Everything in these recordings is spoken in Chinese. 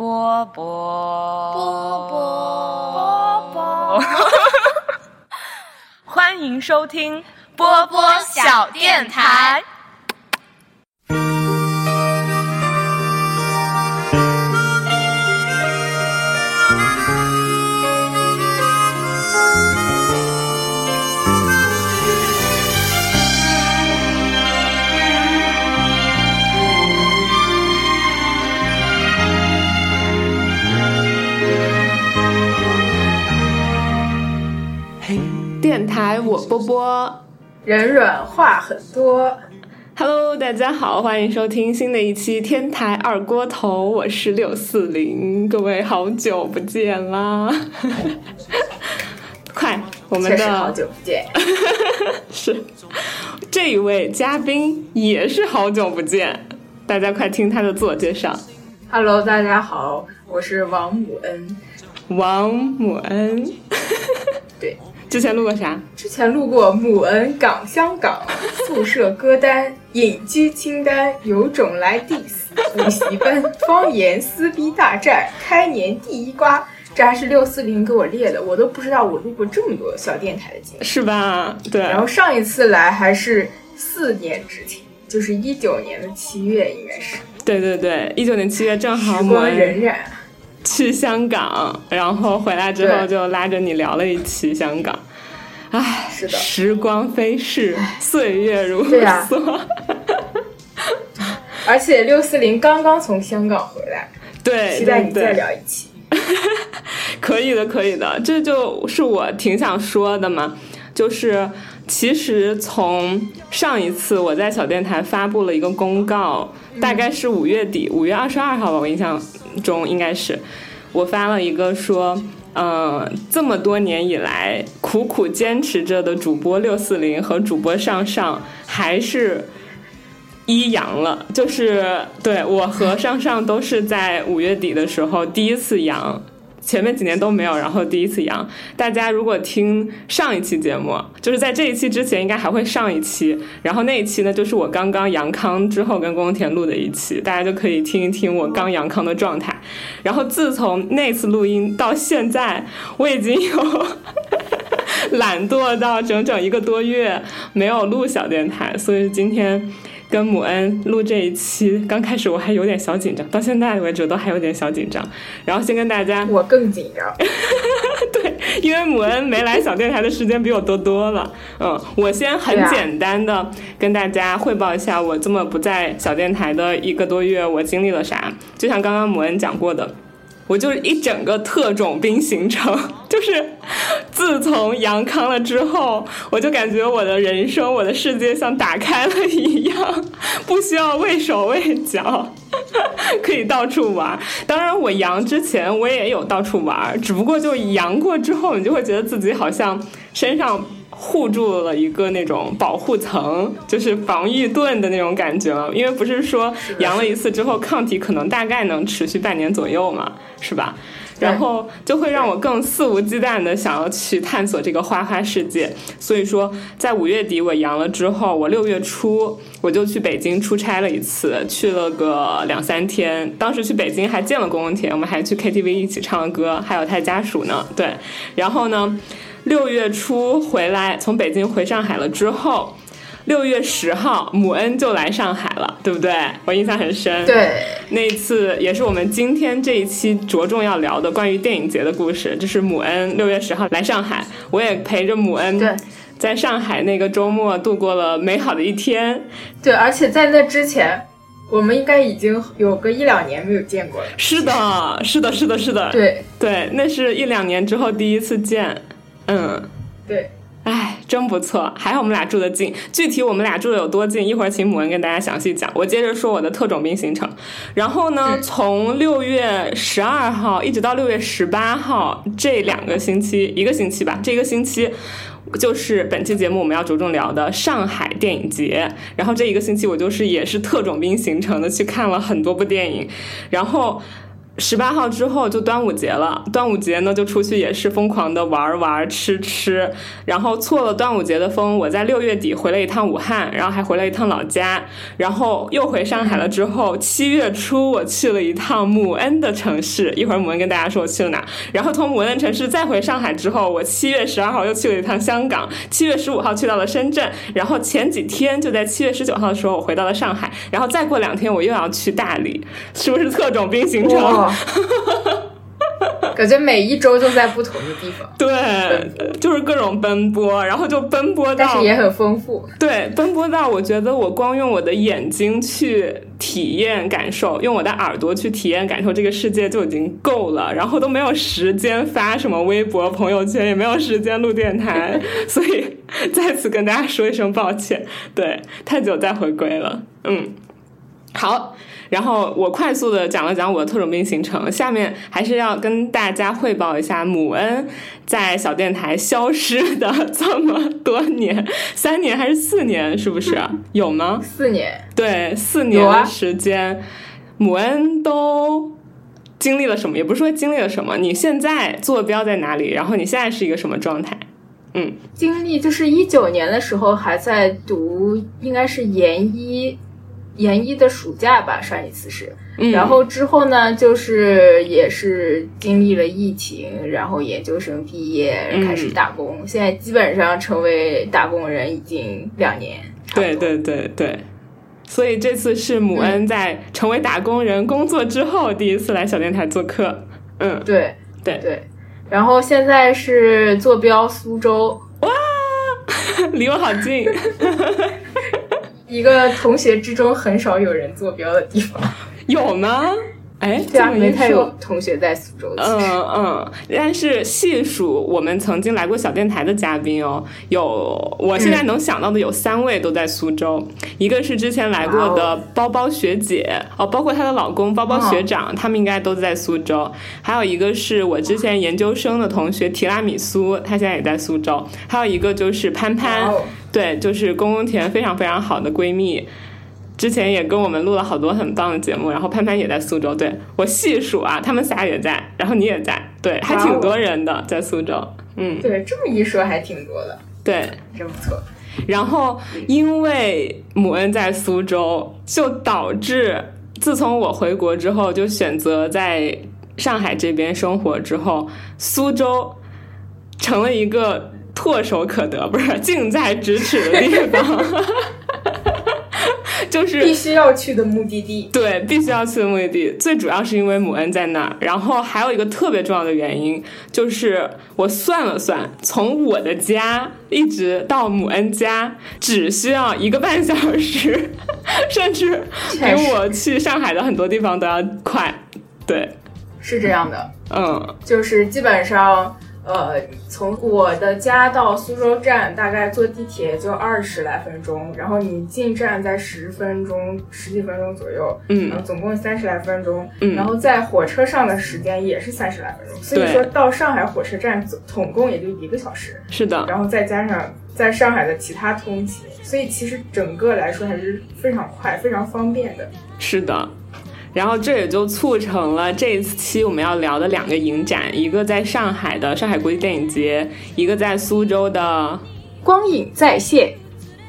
波波波波波波，欢迎收听波波小电台。电台我波波人软话很多。，Hello，大家好，欢迎收听新的一期天台二锅头，我是六四零，各位好久不见啦！快，我们的好久不见，是这一位嘉宾也是好久不见，大家快听他的自我介绍，Hello，大家好，我是王母恩。王母恩。对，之前录过啥？之前录过母恩港香港宿舍歌单、隐居清单、有种来 diss 补习班、方言撕逼大战、开年第一瓜，这还是六四零给我列的，我都不知道我录过这么多小电台的节目。是吧？对，然后上一次来还是四年之前，就是一九年的七月，应该是。对对对，一九年七月正好时光荏苒，去香港，然后回来之后就拉着你聊了一期香港。唉，是的时光飞逝，岁月如梭。而且六四零刚刚从香港回来，对，期待你再聊一期。可以的，可以的，这就是我挺想说的嘛，就是其实从上一次我在小电台发布了一个公告，大概是五月底，五月二十二号吧，我印象中应该是，我发了一个说。嗯，这么多年以来苦苦坚持着的主播六四零和主播上上还是一阳了，就是对我和上上都是在五月底的时候第一次阳，前面几年都没有，然后第一次阳。大家如果听上一期节目，就是在这一期之前应该还会上一期，然后那一期呢就是我刚刚阳康之后跟宫田录的一期，大家就可以听一听我刚阳康的状态。然后自从那次录音到现在，我已经有 懒惰到整整一个多月没有录小电台，所以今天跟母恩录这一期，刚开始我还有点小紧张，到现在为止都还有点小紧张。然后先跟大家我更紧张，对，因为母恩没来小电台的时间比我多多了。嗯，我先很简单的跟大家汇报一下，我这么不在小电台的一个多月，我经历了啥。就像刚刚母恩讲过的。我就是一整个特种兵行程，就是自从阳康了之后，我就感觉我的人生、我的世界像打开了一样，不需要畏手畏脚，可以到处玩。当然，我阳之前我也有到处玩，只不过就阳过之后，你就会觉得自己好像身上护住了一个那种保护层，就是防御盾的那种感觉了。因为不是说阳了一次之后，抗体可能大概能持续半年左右嘛，是吧？然后就会让我更肆无忌惮的想要去探索这个花花世界。所以说，在五月底我阳了之后，我六月初我就去北京出差了一次，去了个两三天。当时去北京还见了龚文田，我们还去 KTV 一起唱了歌，还有他家属呢。对，然后呢，六月初回来，从北京回上海了之后。六月十号，母恩就来上海了，对不对？我印象很深。对，那一次也是我们今天这一期着重要聊的关于电影节的故事。就是母恩六月十号来上海，我也陪着母恩对在上海那个周末度过了美好的一天。对，而且在那之前，我们应该已经有个一两年没有见过了。是的，是的，是的，是的，对对，那是一两年之后第一次见。嗯，对，哎，真不错，还好我们俩住得近。具体我们俩住的有多近，一会儿请母恩跟大家详细讲。我接着说我的特种兵行程。然后呢，嗯从六月十二号一直到六月十八号这两个星期，一个星期吧，这个星期。就是本期节目我们要着重聊的上海电影节，然后这一个星期我就是也是特种兵行程的去看了很多部电影，然后十八号之后就端午节了，端午节呢就出去也是疯狂的玩玩吃吃，然后错了端午节的风，我在六月底回了一趟武汉，然后还回了一趟老家，然后又回上海了。之后七月初我去了一趟母恩的城市，一会儿母恩跟大家说我去了哪。然后从母恩的城市再回上海之后，我七月十二号又去了一趟香港，七月十五号去到了深圳，然后前几天就在七月十九号的时候我回到了上海，然后再过两天我又要去大理，是不是特种兵行程？感觉每一周都在不同的地方，对，就是各种奔波，然后就奔波到，但是也很丰富。对，奔波到我觉得我光用我的眼睛去体验感受，用我的耳朵去体验感受这个世界就已经够了，然后都没有时间发什么微博、朋友圈，也没有时间录电台，所以再次跟大家说一声抱歉。对，太久再回归了，嗯，好。然后我快速的讲了讲我的特种兵行程，下面还是要跟大家汇报一下母恩在小电台消失的这么多年，三年还是四年？是不是有吗？四年，对，四年的时间，母恩都经历了什么？也不是说经历了什么，你现在坐标在哪里？然后你现在是一个什么状态？嗯，经历就是一九年的时候还在读，应该是研一。研一的暑假吧，上一次是，然后之后呢，就是也是经历了疫情，然后研究生毕业开始打工，现在基本上成为打工人已经两年。对对对对，所以这次是母恩在成为打工人工作之后第一次来小电台做客。嗯，对对。对，然后现在是坐标苏州，哇，离我好近。一个同学之中很少有人坐标的地方，有吗？哎，对啊，没太有同学在苏州。嗯嗯，但是细数我们曾经来过小电台的嘉宾哦，有我现在能想到的有三位都在苏州，一个是之前来过的包包学姐哦，包括她的老公包包学长，他们应该都在苏州。还有一个是我之前研究生的同学提拉米苏，他现在也在苏州。还有一个就是潘潘，对，就是公公田非常非常好的闺蜜。之前也跟我们录了好多很棒的节目，然后潘潘也在苏州，对我细数啊，他们仨也在，然后你也在，对，还挺多人的在苏州，嗯，对，这么一说还挺多的，对，真不错。然后因为母恩在苏州，就导致自从我回国之后，就选择在上海这边生活之后，苏州成了一个唾手可得，不是近在咫尺的地方。就是必须要去的目的地，对，必须要去的目的地。最主要是因为母恩在那儿，然后还有一个特别重要的原因，就是我算了算，从我的家一直到母恩家只需要一个半小时，甚至比我去上海的很多地方都要快。对，是这样的，嗯，就是基本上。呃，从我的家到苏州站，大概坐地铁就二十来分钟，然后你进站在十分钟、十几分钟左右，嗯，总共三十来分钟，嗯，然后在火车上的时间也是三十来分钟，所以说到上海火车站总总共也就一个小时，是的，然后再加上在上海的其他通勤，所以其实整个来说还是非常快、非常方便的，是的。然后这也就促成了这一期我们要聊的两个影展，一个在上海的上海国际电影节，一个在苏州的光影再现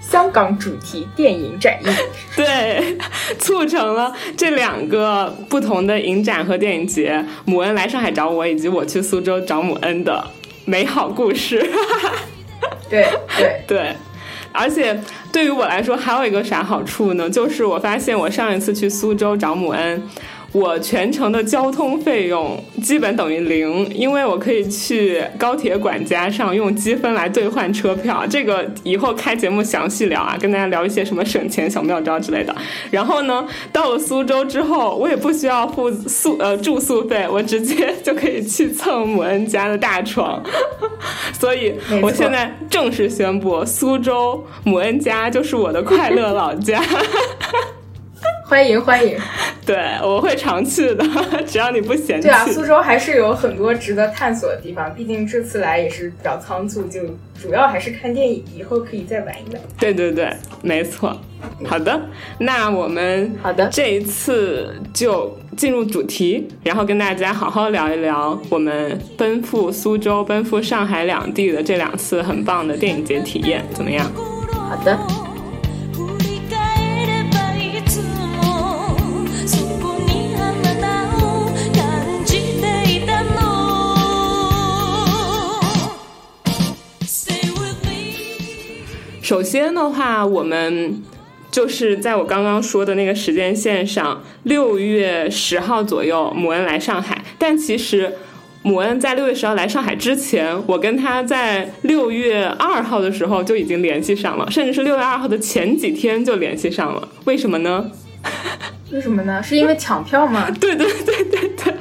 香港主题电影展映。对，促成了这两个不同的影展和电影节，母恩来上海找我，以及我去苏州找母恩的美好故事。对对对。而且对于我来说，还有一个啥好处呢？就是我发现我上一次去苏州找母恩。我全程的交通费用基本等于零，因为我可以去高铁管家上用积分来兑换车票。这个以后开节目详细聊啊，跟大家聊一些什么省钱小妙招之类的。然后呢，到了苏州之后，我也不需要付宿呃住宿费，我直接就可以去蹭母恩家的大床。所以我现在正式宣布，苏州母恩家就是我的快乐老家。欢迎欢迎，对我会常去的，只要你不嫌弃。对啊，苏州还是有很多值得探索的地方，毕竟这次来也是比较仓促，就主要还是看电影，以后可以再玩一玩。对对对，没错。好的，那我们好的这一次就进入主题，然后跟大家好好聊一聊我们奔赴苏州、奔赴上海两地的这两次很棒的电影节体验，怎么样？好的。首先的话，我们就是在我刚刚说的那个时间线上，六月十号左右，母恩来上海。但其实，母恩在六月十号来上海之前，我跟他在六月二号的时候就已经联系上了，甚至是六月二号的前几天就联系上了。为什么呢？为什么呢？是因为抢票吗？对对对对对，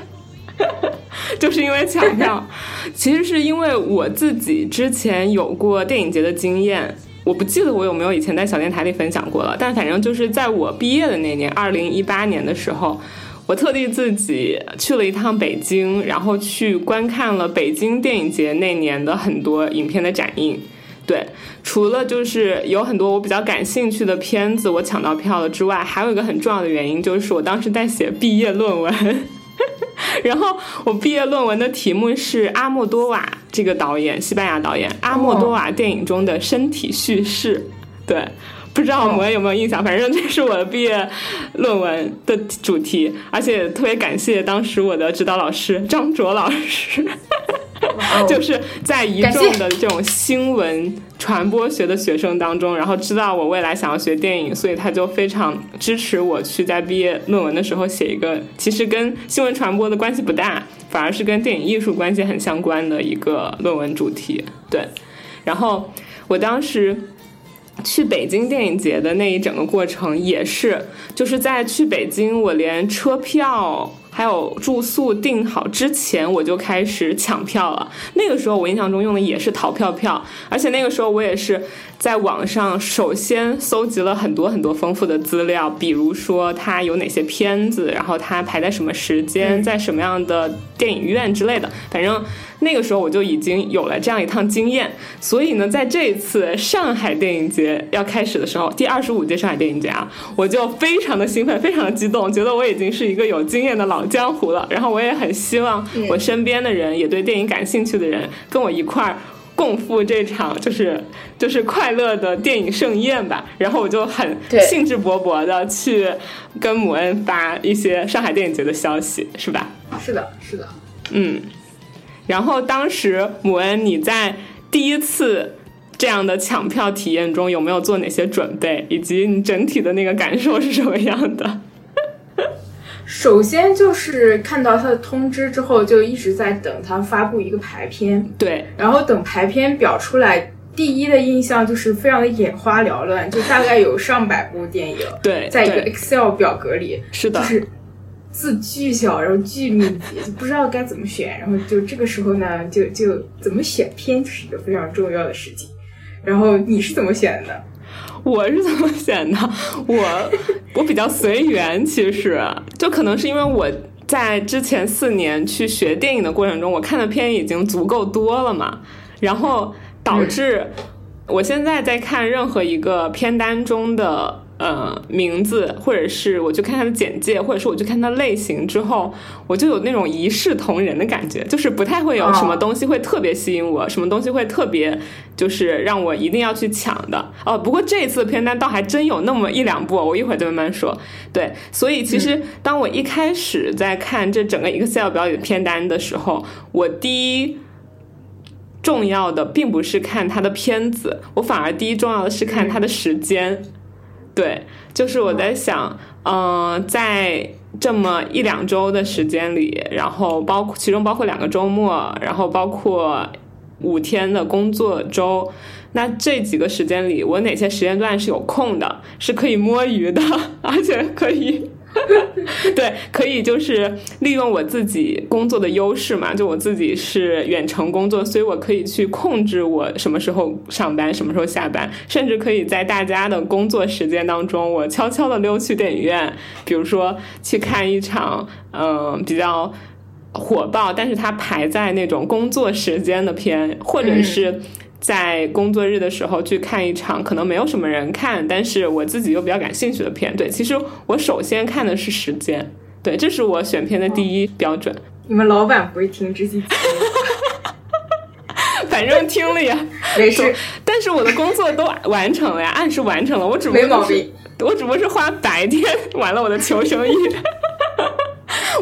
就是因为抢票。其实是因为我自己之前有过电影节的经验。我不记得我有没有以前在小电台里分享过了，但反正就是在我毕业的那年，二零一八年的时候，我特地自己去了一趟北京，然后去观看了北京电影节那年的很多影片的展映。对，除了就是有很多我比较感兴趣的片子我抢到票了之外，还有一个很重要的原因就是我当时在写毕业论文。然后我毕业论文的题目是阿莫多瓦这个导演，西班牙导演阿莫多瓦电影中的身体叙事。对，不知道我们有没有印象？反正这是我的毕业论文的主题，而且特别感谢当时我的指导老师张卓老师。就是在一众的这种新闻传播学的学生当中，然后知道我未来想要学电影，所以他就非常支持我去在毕业论文的时候写一个其实跟新闻传播的关系不大，反而是跟电影艺术关系很相关的一个论文主题。对，然后我当时去北京电影节的那一整个过程也是，就是在去北京，我连车票。还有住宿订好之前，我就开始抢票了。那个时候我印象中用的也是淘票票，而且那个时候我也是在网上首先搜集了很多很多丰富的资料，比如说它有哪些片子，然后它排在什么时间，在什么样的电影院之类的。反正那个时候我就已经有了这样一趟经验。所以呢，在这一次上海电影节要开始的时候，第二十五届上海电影节啊，我就非常的兴奋，非常的激动，觉得我已经是一个有经验的老。江湖了，然后我也很希望我身边的人也对电影感兴趣的人跟我一块儿共赴这场就是就是快乐的电影盛宴吧。然后我就很兴致勃勃的去跟母恩发一些上海电影节的消息，是吧？是的，是的，嗯。然后当时母恩你在第一次这样的抢票体验中有没有做哪些准备，以及你整体的那个感受是什么样的？首先就是看到他的通知之后，就一直在等他发布一个排片。对，然后等排片表出来，第一的印象就是非常的眼花缭乱，就大概有上百部电影。对，在一个 Excel 表格里，是的，就是字巨小，然后巨密集，就不知道该怎么选。然后就这个时候呢，就就怎么选片就是一个非常重要的事情。然后你是怎么选的？我是怎么选的？我 我比较随缘，其实就可能是因为我在之前四年去学电影的过程中，我看的片已经足够多了嘛，然后导致我现在在看任何一个片单中的。呃，名字，或者是我去看它的简介，或者是我去看他类型之后，我就有那种一视同仁的感觉，就是不太会有什么东西会特别吸引我，什么东西会特别就是让我一定要去抢的。哦，不过这一次的片单倒还真有那么一两部，我一会儿再慢慢说。对，所以其实当我一开始在看这整个 Excel 表里的片单的时候，我第一重要的并不是看他的片子，我反而第一重要的是看他的时间。对，就是我在想，嗯，在这么一两周的时间里，然后包括其中包括两个周末，然后包括五天的工作周，那这几个时间里，我哪些时间段是有空的，是可以摸鱼的，而且可以。对，可以就是利用我自己工作的优势嘛，就我自己是远程工作，所以我可以去控制我什么时候上班，什么时候下班，甚至可以在大家的工作时间当中，我悄悄的溜去电影院，比如说去看一场嗯比较火爆，但是它排在那种工作时间的片，或者是。在工作日的时候去看一场可能没有什么人看，但是我自己又比较感兴趣的片。对，其实我首先看的是时间，对，这是我选片的第一标准。你们老板不会听这些？反正听了呀，没事。但是我的工作都完成了呀，按时完成了。我只不过没毛病。我只不过是花白天完了我的求生欲。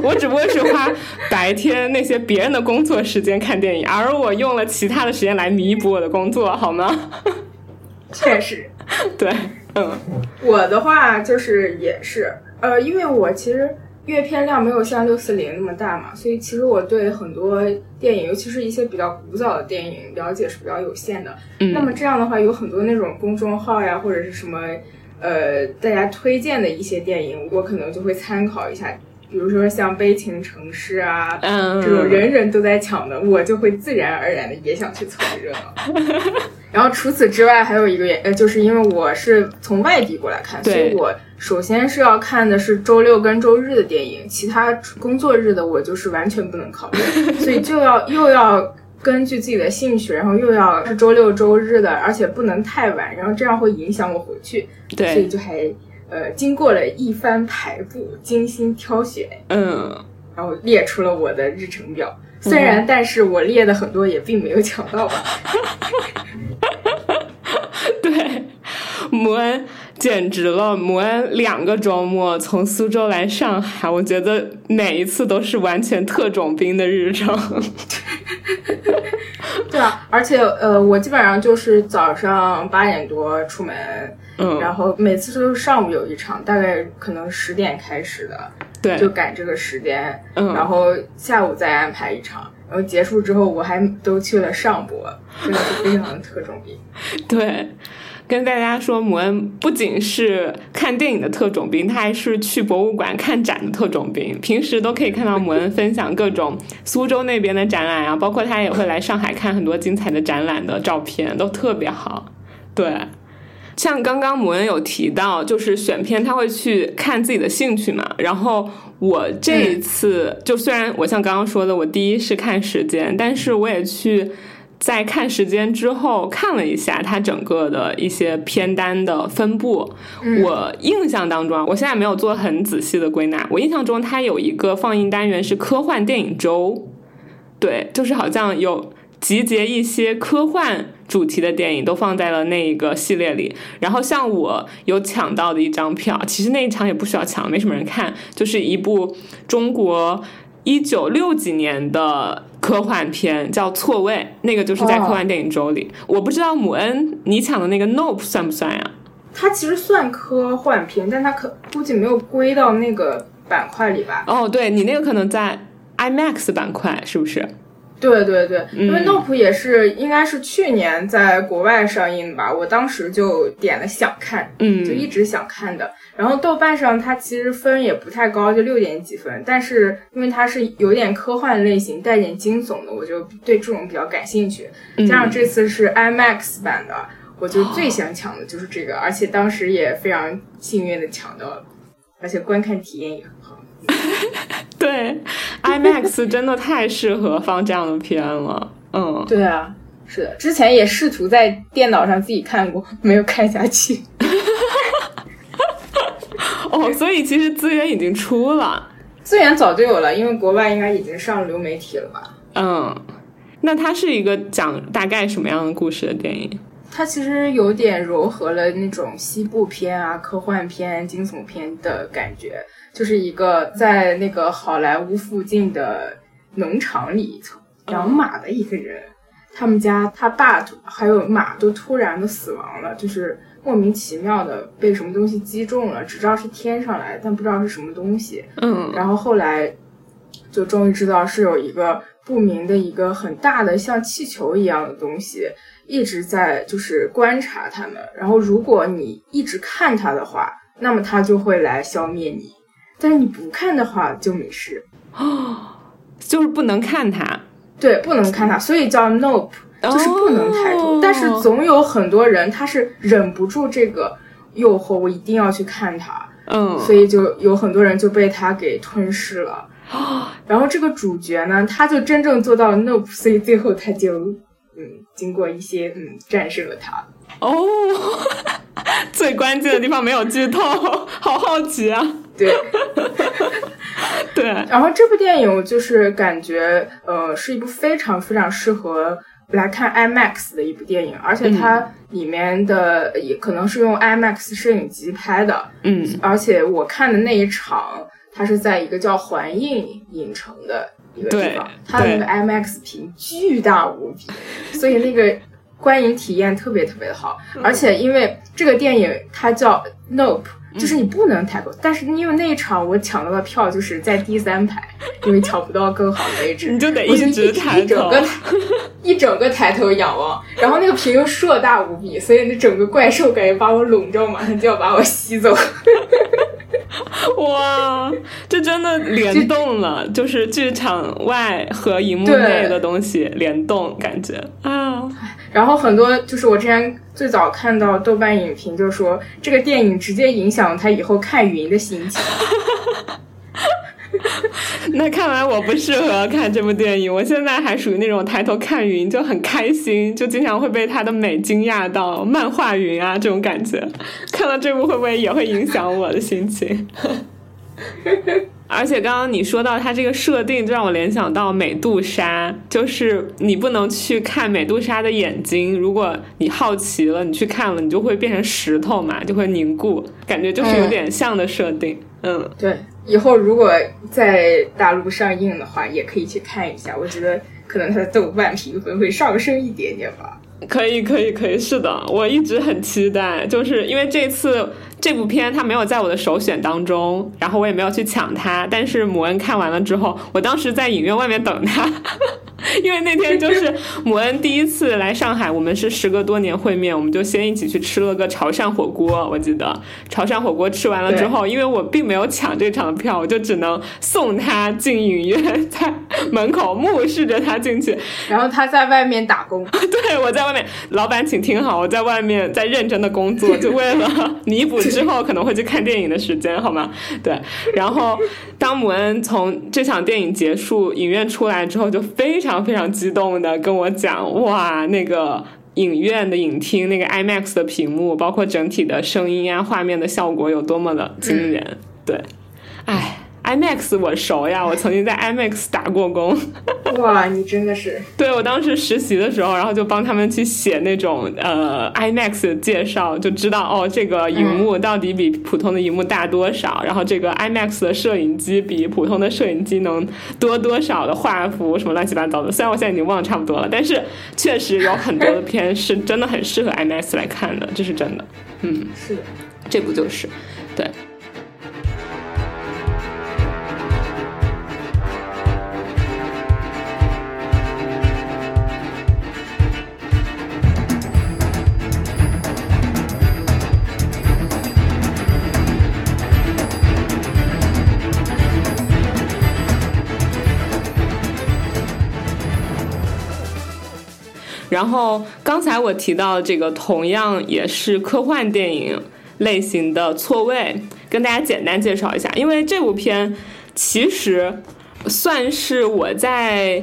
我只不过是花白天那些别人的工作时间看电影，而我用了其他的时间来弥补我的工作，好吗？确实，对，嗯。我的话就是也是，呃，因为我其实。阅片量没有像六四零那么大嘛，所以其实我对很多电影，尤其是一些比较古早的电影了解是比较有限的。嗯，那么这样的话，有很多那种公众号呀，或者是什么，呃，大家推荐的一些电影，我可能就会参考一下。比如说像《悲情城市》啊，嗯，这种人人都在抢的，我就会自然而然的也想去凑个热闹。然后除此之外，还有一个原，呃，就是因为我是从外地过来看，所以我。首先是要看的是周六跟周日的电影，其他工作日的我就是完全不能考虑，所以就要又要根据自己的兴趣，然后又要是周六周日的，而且不能太晚，然后这样会影响我回去，对，所以就还呃经过了一番排布，精心挑选，嗯，然后列出了我的日程表，虽然但是我列的很多也并没有抢到吧，对，摩恩。简直了！摩恩两个周末从苏州来上海，我觉得每一次都是完全特种兵的日程。对啊，而且呃，我基本上就是早上八点多出门，嗯，然后每次都是上午有一场，大概可能十点开始的，对，就赶这个时间，嗯，然后下午再安排一场，然后结束之后我还都去了上博，真的是非常的特种兵。对。跟大家说，姆恩不仅是看电影的特种兵，他还是去博物馆看展的特种兵。平时都可以看到姆恩分享各种苏州那边的展览啊，包括他也会来上海看很多精彩的展览的照片，都特别好。对，像刚刚母恩有提到，就是选片他会去看自己的兴趣嘛。然后我这一次，就虽然我像刚刚说的，我第一是看时间，但是我也去。在看时间之后，看了一下它整个的一些片单的分布。我印象当中，我现在没有做很仔细的归纳。我印象中，它有一个放映单元是科幻电影周，对，就是好像有集结一些科幻主题的电影都放在了那一个系列里。然后，像我有抢到的一张票，其实那一场也不需要抢，没什么人看，就是一部中国一九六几年的。科幻片叫《错位》，那个就是在科幻电影周里。我不知道母恩你抢的那个《Nope》算不算呀？它其实算科幻片，但它可估计没有归到那个板块里吧？哦，对你那个可能在 IMAX 板块，是不是？对对对，因为《Nope》也是应该是去年在国外上映的吧？我当时就点了想看，嗯，就一直想看的。然后豆瓣上它其实分也不太高，就六点几分。但是因为它是有点科幻类型，带点惊悚的，我就对这种比较感兴趣。加上这次是 IMAX 版的，我就最想抢的就是这个，而且当时也非常幸运的抢到了，而且观看体验也很好。对，IMAX 真的太适合放这样的片了。嗯，对啊，是的，之前也试图在电脑上自己看过，没有看下去。哦，所以其实资源已经出了，资源早就有了，因为国外应该已经上流媒体了吧？嗯，那它是一个讲大概什么样的故事的电影？它其实有点糅合了那种西部片啊、科幻片、惊悚片的感觉。就是一个在那个好莱坞附近的农场里养马的一个人，他们家他爸还有马都突然的死亡了，就是莫名其妙的被什么东西击中了，只知道是天上来，但不知道是什么东西。嗯，然后后来就终于知道是有一个不明的一个很大的像气球一样的东西一直在就是观察他们，然后如果你一直看它的话，那么它就会来消灭你。但是你不看的话就没事哦，就是不能看它，对，不能看它，所以叫 nope，就是不能抬头。但是总有很多人他是忍不住这个诱惑，我一定要去看它，嗯，所以就有很多人就被他给吞噬了啊。然后这个主角呢，他就真正做到了 nope，所以最后他就嗯，经过一些嗯战胜了它。哦，最关键的地方没有剧透，好好奇啊！对，对。然后这部电影就是感觉呃是一部非常非常适合来看 IMAX 的一部电影，而且它里面的也可能是用 IMAX 摄影机拍的。嗯，而且我看的那一场，它是在一个叫环映影城的一个地方，它的那个 IMAX 屏巨大无比，所以那个。观影体验特别特别的好，而且因为这个电影它叫 Nope，就是你不能抬头，但是因为那一场我抢到的票就是在第三排，因为抢不到更好的位置，你就得一直抬头，一整个抬头仰望，然后那个屏又硕大无比，所以那整个怪兽感觉把我笼罩，马上就要把我吸走。哇，这真的联动了，就是剧场外和荧幕内的东西联动，感觉啊。然后很多就是我之前最早看到豆瓣影评，就说这个电影直接影响他以后看云的心情。那看来我不适合看这部电影。我现在还属于那种抬头看云就很开心，就经常会被它的美惊讶到，漫画云啊这种感觉。看到这部会不会也会影响我的心情？而且刚刚你说到它这个设定，就让我联想到美杜莎，就是你不能去看美杜莎的眼睛，如果你好奇了，你去看了，你就会变成石头嘛，就会凝固，感觉就是有点像的设定。嗯，对，以后如果在大陆上映的话，也可以去看一下，我觉得可能它的豆瓣评分会上升一点点吧。可以，可以，可以，是的，我一直很期待，就是因为这次。这部片它没有在我的首选当中，然后我也没有去抢它。但是母恩看完了之后，我当时在影院外面等他，因为那天就是母恩第一次来上海，我们是时隔多年会面，我们就先一起去吃了个潮汕火锅。我记得潮汕火锅吃完了之后，因为我并没有抢这场的票，我就只能送他进影院，在门口目视着他进去，然后他在外面打工。对，我在外面，老板请听好，我在外面在认真的工作，就为了弥补。之后可能会去看电影的时间，好吗？对。然后当姆恩从这场电影结束影院出来之后，就非常非常激动的跟我讲：“哇，那个影院的影厅，那个 IMAX 的屏幕，包括整体的声音啊、画面的效果有多么的惊人。”对，哎。IMAX 我熟呀，我曾经在 IMAX 打过工。哇，你真的是！对我当时实习的时候，然后就帮他们去写那种呃 IMAX 的介绍，就知道哦，这个荧幕到底比普通的荧幕大多少，然后这个 IMAX 的摄影机比普通的摄影机能多多少的画幅，什么乱七八糟的。虽然我现在已经忘得差不多了，但是确实有很多的片是真的很适合 IMAX 来看的，这是真的。嗯，是的，这部就是，对。然后刚才我提到这个，同样也是科幻电影类型的《错位》，跟大家简单介绍一下。因为这部片其实算是我在。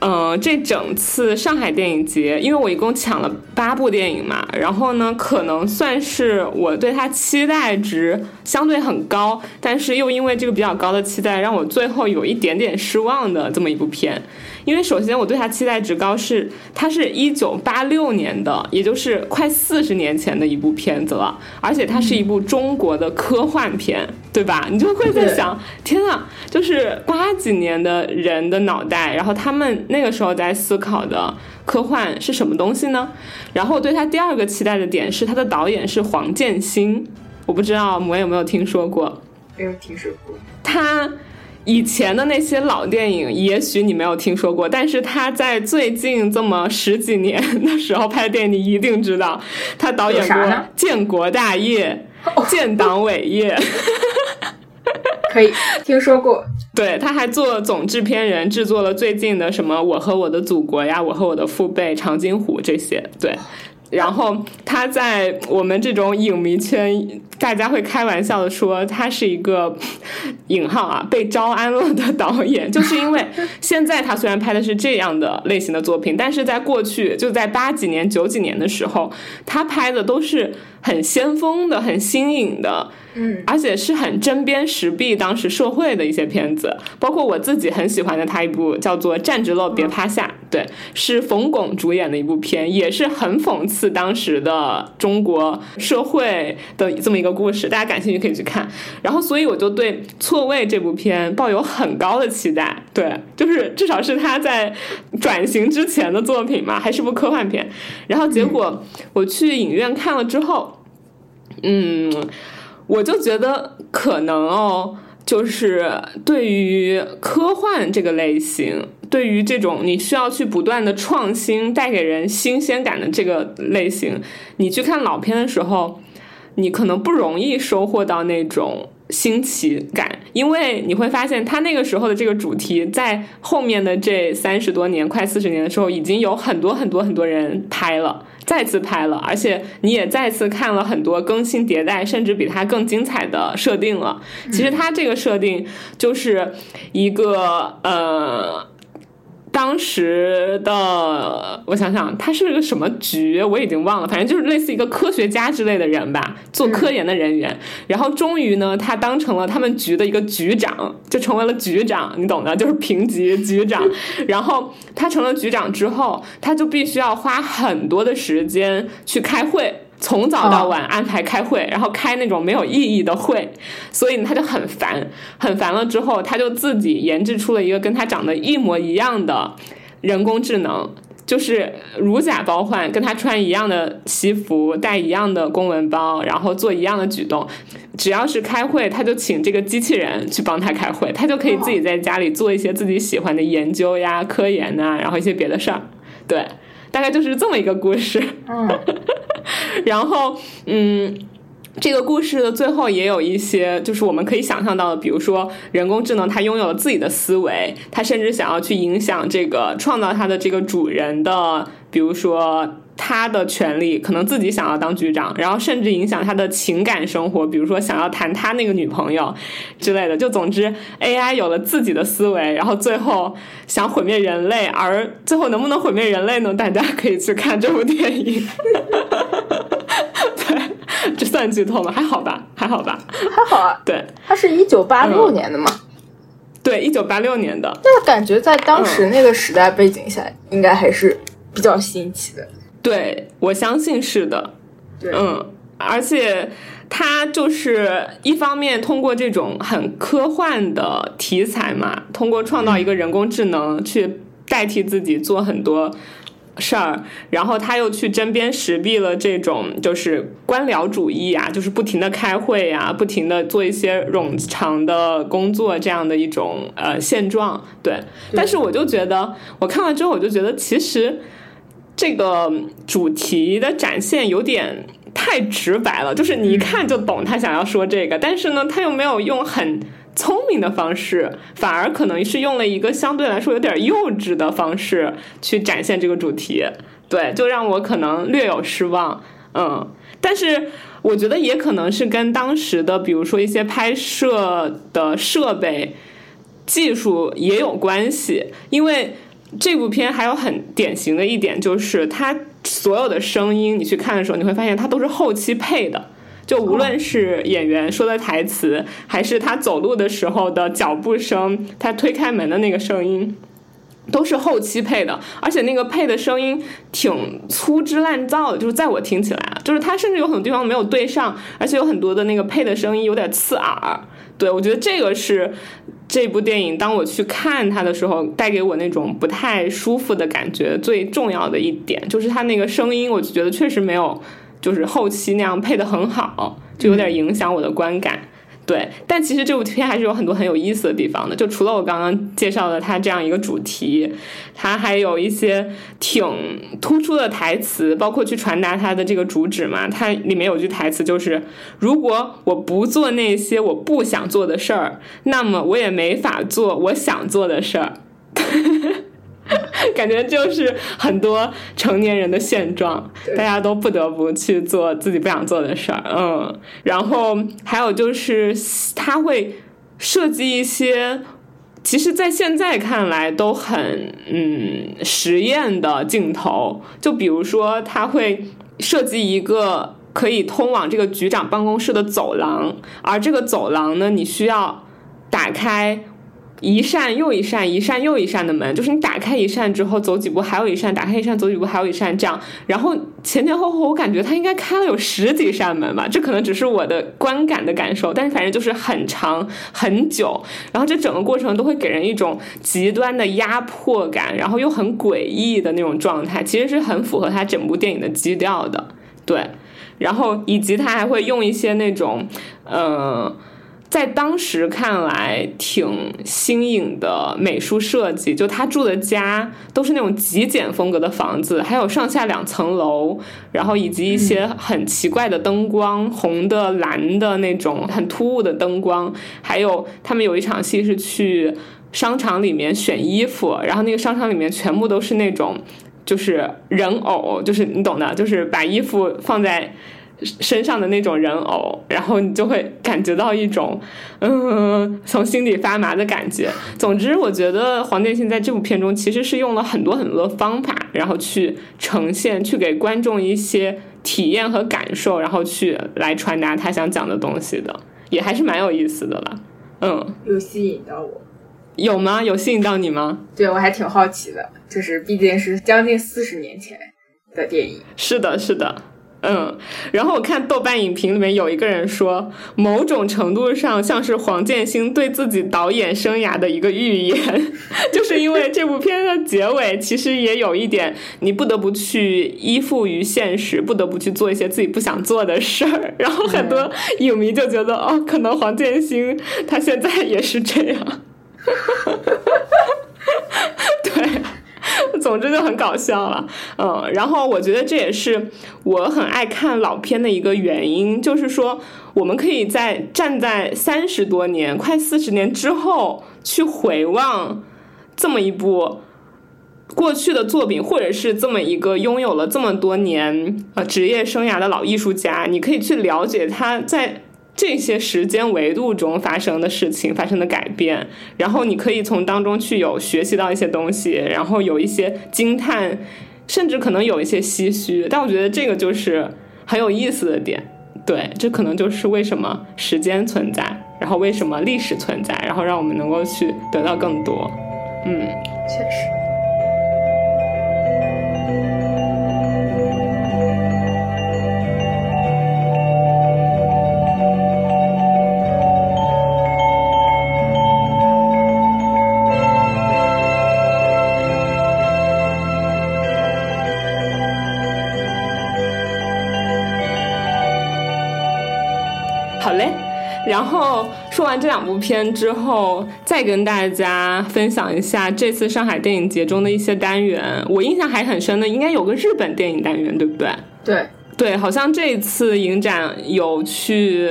嗯，这整次上海电影节，因为我一共抢了八部电影嘛，然后呢，可能算是我对它期待值相对很高，但是又因为这个比较高的期待，让我最后有一点点失望的这么一部片。因为首先我对他期待值高，是它是一九八六年的，也就是快四十年前的一部片子了，而且它是一部中国的科幻片，对吧？你就会在想，天啊，就是八几年的人的脑袋，然后他们。那个时候在思考的科幻是什么东西呢？然后对他第二个期待的点是他的导演是黄建新，我不知道我有没有听说过？没有听说过。他以前的那些老电影，也许你没有听说过，但是他在最近这么十几年的时候拍的电影，你一定知道。他导演过《建国大业》《建党伟业》。可以听说过，对，他还做总制片人，制作了最近的什么《我和我的祖国》呀，《我和我的父辈》《长津湖》这些。对，然后他在我们这种影迷圈，大家会开玩笑的说他是一个引号啊被招安了的导演，就是因为现在他虽然拍的是这样的类型的作品，但是在过去就在八几年、九几年的时候，他拍的都是很先锋的、很新颖的。嗯，而且是很针砭时弊当时社会的一些片子，包括我自己很喜欢的他一部叫做《站直了别趴下》，对，是冯巩主演的一部片，也是很讽刺当时的中国社会的这么一个故事，大家感兴趣可以去看。然后，所以我就对《错位》这部片抱有很高的期待，对，就是至少是他在转型之前的作品嘛，还是部科幻片。然后结果我去影院看了之后，嗯。我就觉得可能哦，就是对于科幻这个类型，对于这种你需要去不断的创新、带给人新鲜感的这个类型，你去看老片的时候，你可能不容易收获到那种新奇感，因为你会发现他那个时候的这个主题，在后面的这三十多年、快四十年的时候，已经有很多很多很多人拍了。再次拍了，而且你也再次看了很多更新迭代，甚至比它更精彩的设定了。其实它这个设定就是一个呃。当时的我想想，他是个什么局，我已经忘了。反正就是类似一个科学家之类的人吧，做科研的人员。然后终于呢，他当成了他们局的一个局长，就成为了局长，你懂的，就是评级局长。然后他成了局长之后，他就必须要花很多的时间去开会。从早到晚安排开会，然后开那种没有意义的会，所以他就很烦，很烦了之后，他就自己研制出了一个跟他长得一模一样的人工智能，就是如假包换，跟他穿一样的西服，带一样的公文包，然后做一样的举动，只要是开会，他就请这个机器人去帮他开会，他就可以自己在家里做一些自己喜欢的研究呀、科研呐，然后一些别的事儿，对。大概就是这么一个故事，嗯，然后嗯，这个故事的最后也有一些，就是我们可以想象到的，比如说人工智能它拥有了自己的思维，它甚至想要去影响这个创造它的这个主人的，比如说。他的权利可能自己想要当局长，然后甚至影响他的情感生活，比如说想要谈他那个女朋友之类的。就总之，AI 有了自己的思维，然后最后想毁灭人类，而最后能不能毁灭人类呢？大家可以去看这部电影。对，这算剧透吗？还好吧，还好吧，还好啊。对，它是一九八六年的嘛？对，一九八六年的。那感觉在当时那个时代背景下，应该还是比较新奇的。对，我相信是的，嗯，而且他就是一方面通过这种很科幻的题材嘛，通过创造一个人工智能去代替自己做很多事儿，然后他又去针砭时弊了这种就是官僚主义啊，就是不停的开会啊，不停的做一些冗长的工作这样的一种呃现状，对，但是我就觉得我看完之后，我就觉得其实。这个主题的展现有点太直白了，就是你一看就懂他想要说这个，但是呢，他又没有用很聪明的方式，反而可能是用了一个相对来说有点幼稚的方式去展现这个主题，对，就让我可能略有失望，嗯，但是我觉得也可能是跟当时的，比如说一些拍摄的设备技术也有关系，因为。这部片还有很典型的一点，就是它所有的声音，你去看的时候，你会发现它都是后期配的。就无论是演员说的台词，还是他走路的时候的脚步声，他推开门的那个声音，都是后期配的。而且那个配的声音挺粗制滥造的，就是在我听起来，就是它甚至有很多地方没有对上，而且有很多的那个配的声音有点刺耳。对我觉得这个是。这部电影，当我去看它的时候，带给我那种不太舒服的感觉。最重要的一点就是它那个声音，我就觉得确实没有，就是后期那样配的很好，就有点影响我的观感。对，但其实这部片还是有很多很有意思的地方的。就除了我刚刚介绍的它这样一个主题，它还有一些挺突出的台词，包括去传达它的这个主旨嘛。它里面有句台词就是：如果我不做那些我不想做的事儿，那么我也没法做我想做的事儿。感觉就是很多成年人的现状，大家都不得不去做自己不想做的事儿。嗯，然后还有就是他会设计一些。其实，在现在看来都很嗯实验的镜头，就比如说，他会设计一个可以通往这个局长办公室的走廊，而这个走廊呢，你需要打开一扇又一扇、一扇又一扇的门，就是你打开一扇之后走几步还有一扇，打开一扇走几步还有一扇，这样，然后前前后后我感觉他应该开了有十几扇门吧，这可能只是我的观感的感受，但是反正就是很长很久，然后这整个过程都会给人一种极端的压迫感，然后又很诡异的那种状态，其实是很符合他整部电影的基调的，对，然后以及他还会用一些那种，呃。在当时看来挺新颖的美术设计，就他住的家都是那种极简风格的房子，还有上下两层楼，然后以及一些很奇怪的灯光，红的、蓝的那种很突兀的灯光，还有他们有一场戏是去商场里面选衣服，然后那个商场里面全部都是那种就是人偶，就是你懂的，就是把衣服放在。身上的那种人偶，然后你就会感觉到一种，嗯，从心底发麻的感觉。总之，我觉得黄建新在这部片中其实是用了很多很多的方法，然后去呈现，去给观众一些体验和感受，然后去来传达他想讲的东西的，也还是蛮有意思的了。嗯，有吸引到我，有吗？有吸引到你吗？对我还挺好奇的，就是毕竟是将近四十年前的电影。是的，是的。嗯，然后我看豆瓣影评里面有一个人说，某种程度上像是黄建新对自己导演生涯的一个预言，就是因为这部片的结尾其实也有一点，你不得不去依附于现实，不得不去做一些自己不想做的事儿，然后很多影迷就觉得，哦，可能黄建新他现在也是这样，对。总之就很搞笑了，嗯，然后我觉得这也是我很爱看老片的一个原因，就是说我们可以在站在三十多年、快四十年之后去回望这么一部过去的作品，或者是这么一个拥有了这么多年呃职业生涯的老艺术家，你可以去了解他在。这些时间维度中发生的事情，发生的改变，然后你可以从当中去有学习到一些东西，然后有一些惊叹，甚至可能有一些唏嘘。但我觉得这个就是很有意思的点，对，这可能就是为什么时间存在，然后为什么历史存在，然后让我们能够去得到更多。嗯，确实。完这两部片之后，再跟大家分享一下这次上海电影节中的一些单元。我印象还很深的，应该有个日本电影单元，对不对？对对，好像这次影展有去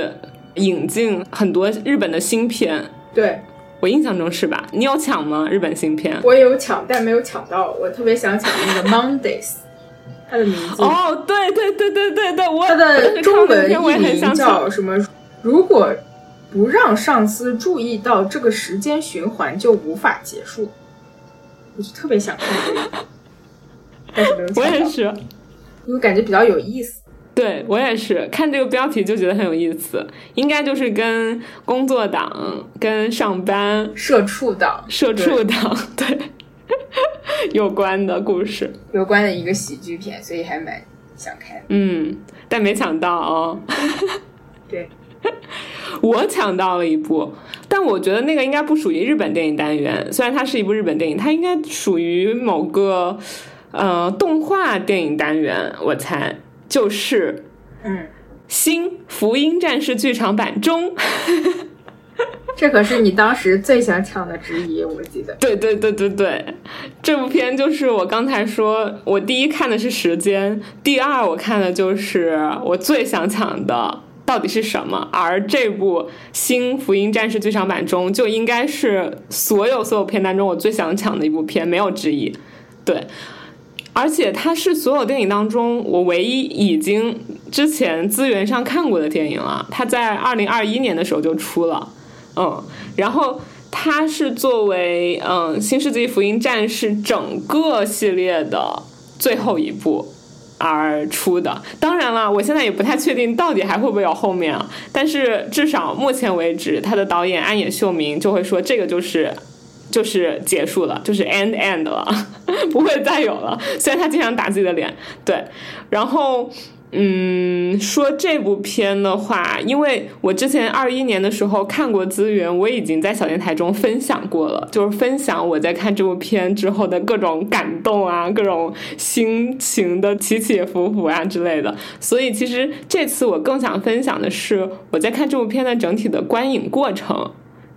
引进很多日本的新片。对，我印象中是吧？你有抢吗？日本新片？我有抢，但没有抢到。我特别想抢那个 Mondays，它的名字。哦，对对对对对对，我它的中文译名叫什么？如果。不让上司注意到这个时间循环就无法结束，我就特别想看这个，但是没有我也是，因为感觉比较有意思。对我也是，看这个标题就觉得很有意思，应该就是跟工作党、跟上班、社畜党、社畜党对 有关的故事，有关的一个喜剧片，所以还蛮想看。嗯，但没想到哦。对。我抢到了一部，但我觉得那个应该不属于日本电影单元。虽然它是一部日本电影，它应该属于某个呃动画电影单元。我猜就是嗯，《新福音战士剧场版》中，这可是你当时最想抢的之一，我记得。对对对对对，这部片就是我刚才说，我第一看的是时间，第二我看的就是我最想抢的。到底是什么。而这部《新福音战士》剧场版中，就应该是所有所有片单中我最想抢的一部片，没有之一。对，而且它是所有电影当中我唯一已经之前资源上看过的电影了。它在二零二一年的时候就出了，嗯，然后。它是作为嗯《新世纪福音战士》整个系列的最后一部而出的。当然了，我现在也不太确定到底还会不会有后面啊。但是至少目前为止，他的导演安野秀明就会说这个就是就是结束了，就是 end end 了，不会再有了。虽然他经常打自己的脸，对，然后。嗯，说这部片的话，因为我之前二一年的时候看过资源，我已经在小电台中分享过了，就是分享我在看这部片之后的各种感动啊，各种心情的起起伏伏啊之类的。所以其实这次我更想分享的是我在看这部片的整体的观影过程。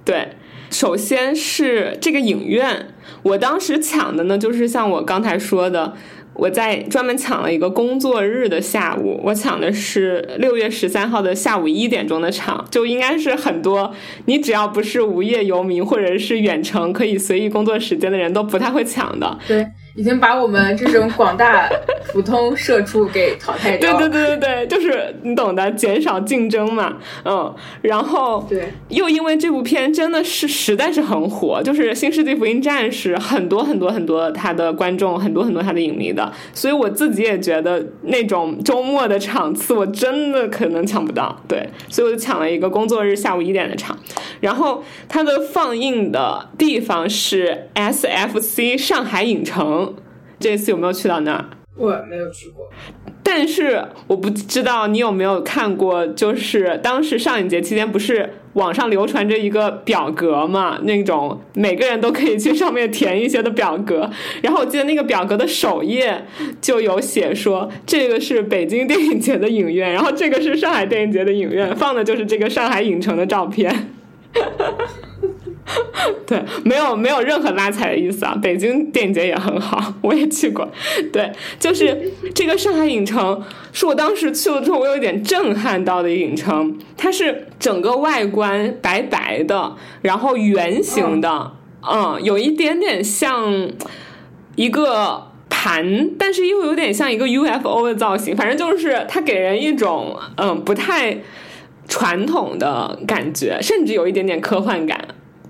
对，首先是这个影院，我当时抢的呢，就是像我刚才说的。我在专门抢了一个工作日的下午，我抢的是六月十三号的下午一点钟的场，就应该是很多你只要不是无业游民或者是远程可以随意工作时间的人都不太会抢的。对。已经把我们这种广大普通社畜给淘汰掉。对对对对对，就是你懂得，减少竞争嘛。嗯，然后对，又因为这部片真的是实在是很火，就是《新世纪福音战士》很多很多很多他的观众，很多很多他的影迷的，所以我自己也觉得那种周末的场次我真的可能抢不到。对，所以我就抢了一个工作日下午一点的场。然后它的放映的地方是 SFC 上海影城。这次有没有去到那儿？我没有去过，但是我不知道你有没有看过，就是当时上影节期间，不是网上流传着一个表格嘛？那种每个人都可以去上面填一些的表格。然后我记得那个表格的首页就有写说，这个是北京电影节的影院，然后这个是上海电影节的影院，放的就是这个上海影城的照片。对，没有没有任何拉踩的意思啊！北京电影节也很好，我也去过。对，就是这个上海影城，是我当时去了之后，我有点震撼到的影城。它是整个外观白白的，然后圆形的，嗯，有一点点像一个盘，但是又有点像一个 UFO 的造型。反正就是它给人一种嗯不太传统的感觉，甚至有一点点科幻感。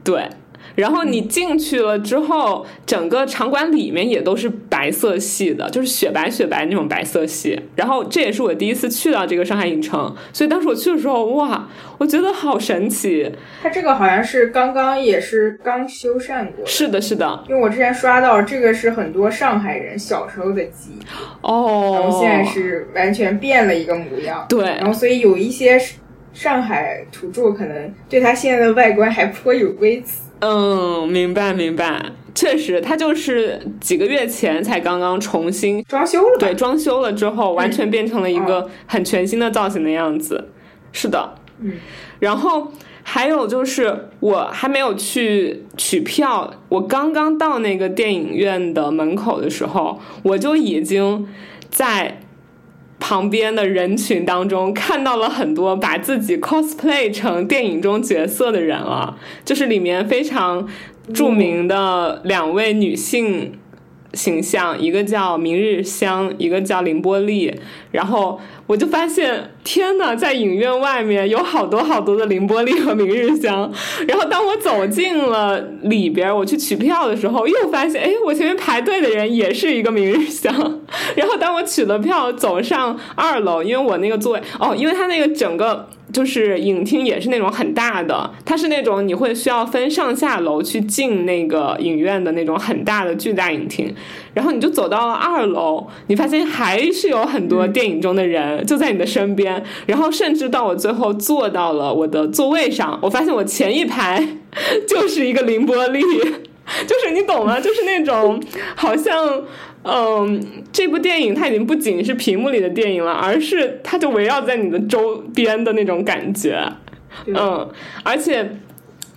对，然后你进去了之后，整个场馆里面也都是白色系的，就是雪白雪白那种白色系。然后这也是我第一次去到这个上海影城，所以当时我去的时候，哇，我觉得好神奇。它这个好像是刚刚也是刚修缮过。是的，是的。因为我之前刷到这个是很多上海人小时候的记忆，哦，然后现在是完全变了一个模样。对，然后所以有一些。上海土著可能对它现在的外观还颇有微词。嗯，明白明白，确实，它就是几个月前才刚刚重新装修了。对，装修了之后，完全变成了一个很全新的造型的样子。是的，嗯。然后还有就是，我还没有去取票，我刚刚到那个电影院的门口的时候，我就已经在。旁边的人群当中看到了很多把自己 cosplay 成电影中角色的人了，就是里面非常著名的两位女性形象，一个叫明日香，一个叫凌波丽，然后。我就发现，天呐，在影院外面有好多好多的凌波丽和明日香。然后当我走进了里边，我去取票的时候，又发现，哎，我前面排队的人也是一个明日香。然后当我取了票，走上二楼，因为我那个座位，哦，因为他那个整个就是影厅也是那种很大的，它是那种你会需要分上下楼去进那个影院的那种很大的巨大影厅。然后你就走到了二楼，你发现还是有很多电影中的人就在你的身边，然后甚至到我最后坐到了我的座位上，我发现我前一排就是一个凌波丽，就是你懂吗？就是那种好像，嗯，这部电影它已经不仅是屏幕里的电影了，而是它就围绕在你的周边的那种感觉，嗯，而且。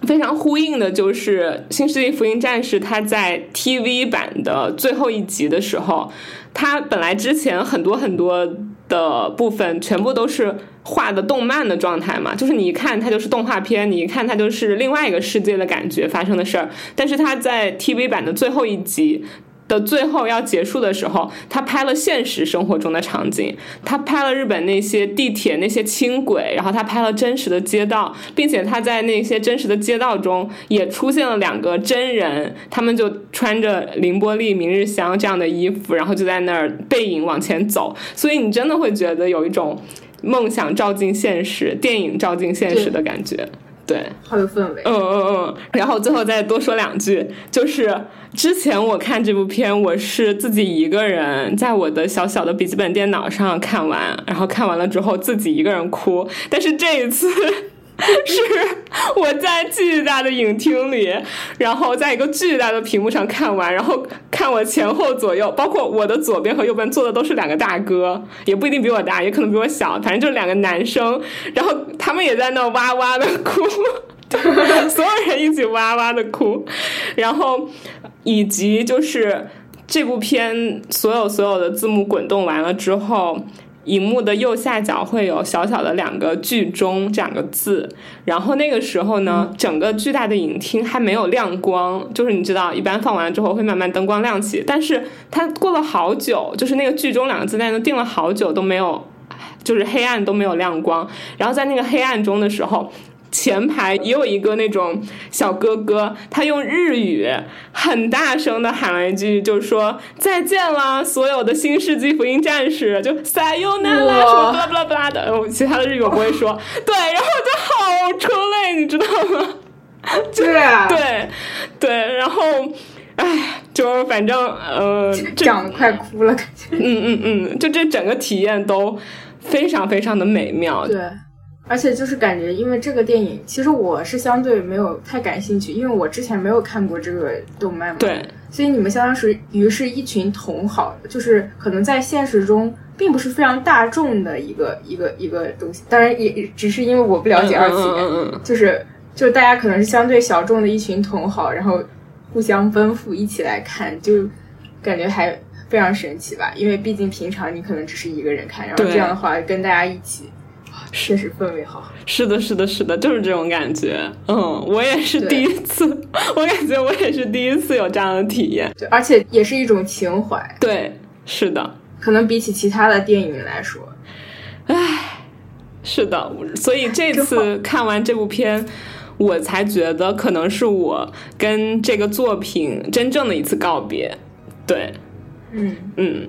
非常呼应的就是《新世纪福音战士》，它在 TV 版的最后一集的时候，它本来之前很多很多的部分全部都是画的动漫的状态嘛，就是你一看它就是动画片，你一看它就是另外一个世界的感觉发生的事儿。但是它在 TV 版的最后一集。的最后要结束的时候，他拍了现实生活中的场景，他拍了日本那些地铁那些轻轨，然后他拍了真实的街道，并且他在那些真实的街道中也出现了两个真人，他们就穿着凌波丽、明日香这样的衣服，然后就在那儿背影往前走，所以你真的会觉得有一种梦想照进现实、电影照进现实的感觉。对，好有氛围。嗯嗯嗯，然后最后再多说两句，就是之前我看这部片，我是自己一个人在我的小小的笔记本电脑上看完，然后看完了之后自己一个人哭，但是这一次。是我在巨大的影厅里，然后在一个巨大的屏幕上看完，然后看我前后左右，包括我的左边和右边坐的都是两个大哥，也不一定比我大，也可能比我小，反正就是两个男生，然后他们也在那哇哇的哭，所有人一起哇哇的哭，然后以及就是这部片所有所有的字幕滚动完了之后。荧幕的右下角会有小小的两个“剧中”这两个字，然后那个时候呢，整个巨大的影厅还没有亮光，就是你知道，一般放完了之后会慢慢灯光亮起，但是它过了好久，就是那个“剧中”两个字在那定了好久都没有，就是黑暗都没有亮光，然后在那个黑暗中的时候。前排也有一个那种小哥哥，他用日语很大声的喊了一句，就是说再见了，所有的新世纪福音战士，就 sayonara 什么巴拉巴拉巴拉的，我其他的日语我不会说，对，然后就好出泪，你知道吗？对啊，对对，然后，哎，就反正呃，讲的快哭了，感觉，嗯嗯嗯，就这整个体验都非常非常的美妙，对。而且就是感觉，因为这个电影，其实我是相对没有太感兴趣，因为我之前没有看过这个动漫嘛。对。所以你们相当于是一群同好，就是可能在现实中并不是非常大众的一个一个一个东西。当然也只是因为我不了解二次元，就是就大家可能是相对小众的一群同好，然后互相奔赴一起来看，就感觉还非常神奇吧。因为毕竟平常你可能只是一个人看，然后这样的话跟大家一起。确实氛围好，是的，是的，是的，就是这种感觉。嗯，我也是第一次，我感觉我也是第一次有这样的体验，对，而且也是一种情怀。对，是的，可能比起其他的电影来说，唉，是的，所以这次看完这部片，我才觉得可能是我跟这个作品真正的一次告别。对。嗯嗯，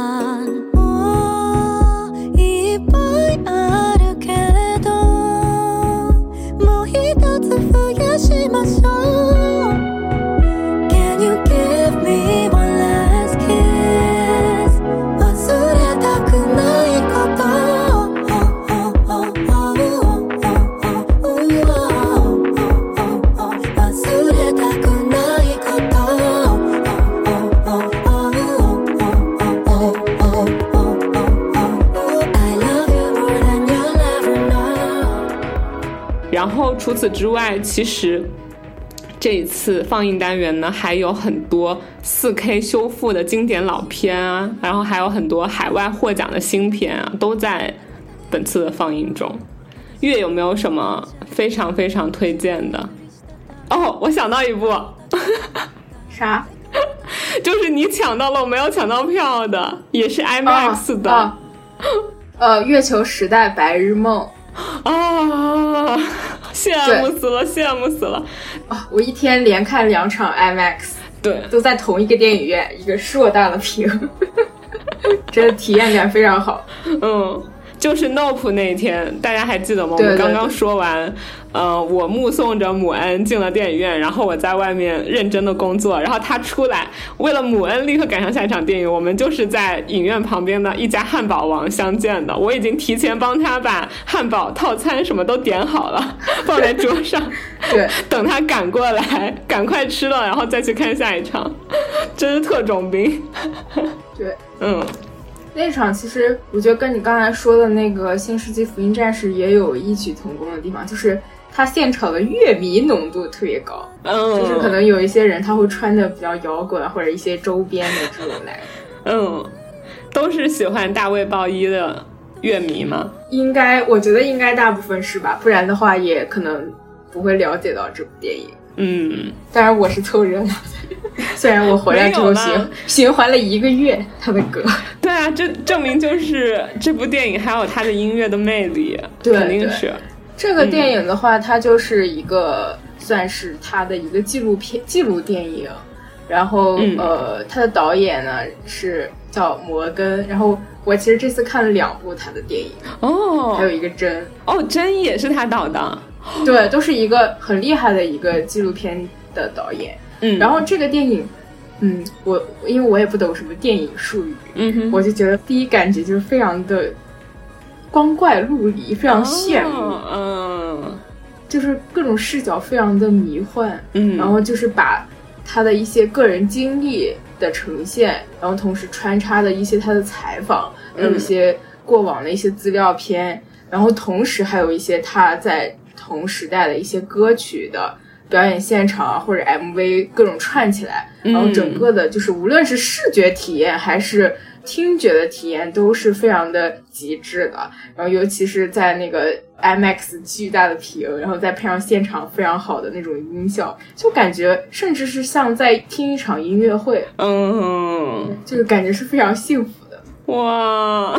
除此之外，其实这一次放映单元呢，还有很多四 K 修复的经典老片啊，然后还有很多海外获奖的新片啊，都在本次的放映中。月有没有什么非常非常推荐的？哦，我想到一部，啥？就是你抢到了，我没有抢到票的，也是 IMAX 的。呃，月球时代白日梦。啊！羡慕死了，羡慕死了！啊，我一天连看两场 IMAX，对，都在同一个电影院，一个硕大的屏，真的体验感非常好。嗯，就是 Nope 那天，大家还记得吗？我们刚刚说完，呃，我目送着母恩进了电影院，然后我在外面认真的工作，然后他出来，为了母恩立刻赶上下一场电影。我们就是在影院旁边的一家汉堡王相见的，我已经提前帮他把汉堡套餐什么都点好了，放在桌上，对，等他赶过来，赶快吃了，然后再去看下一场，真是特种兵。对，嗯。那场其实我觉得跟你刚才说的那个《新世纪福音战士》也有异曲同工的地方，就是它现场的乐迷浓度特别高，嗯，就是可能有一些人他会穿的比较摇滚或者一些周边的这种来，嗯，都是喜欢大卫鲍伊的乐迷吗？应该我觉得应该大部分是吧，不然的话也可能不会了解到这部电影。嗯，当然我是凑热闹的，虽然我回来之后循循环了一个月他的歌。对啊，这证明就是这部电影还有他的音乐的魅力，对肯定是。这个电影的话，它就是一个算是他的一个纪录片纪录电影，然后、嗯。呃，他的导演呢是叫摩根，然后我其实这次看了两部他的电影，哦。还有一个真，哦，真也是他导的。对，都是一个很厉害的一个纪录片的导演。嗯，然后这个电影，嗯，我因为我也不懂什么电影术语，嗯哼，我就觉得第一感觉就是非常的光怪陆离，非常炫目，哦嗯。就是各种视角非常的迷幻，嗯，然后就是把他的一些个人经历的呈现，然后同时穿插的一些他的采访，还有一些过往的一些资料片，然后同时还有一些他在同时代的一些歌曲的表演现场啊，或者 MV 各种串起来，然后整个的就是无论是视觉体验还是听觉的体验都是非常的极致的，然后尤其是在那个 IMAX 巨大的屏，然后再配上现场非常好的那种音效，就感觉甚至是像在听一场音乐会，嗯，就是感觉是非常幸福的。哇，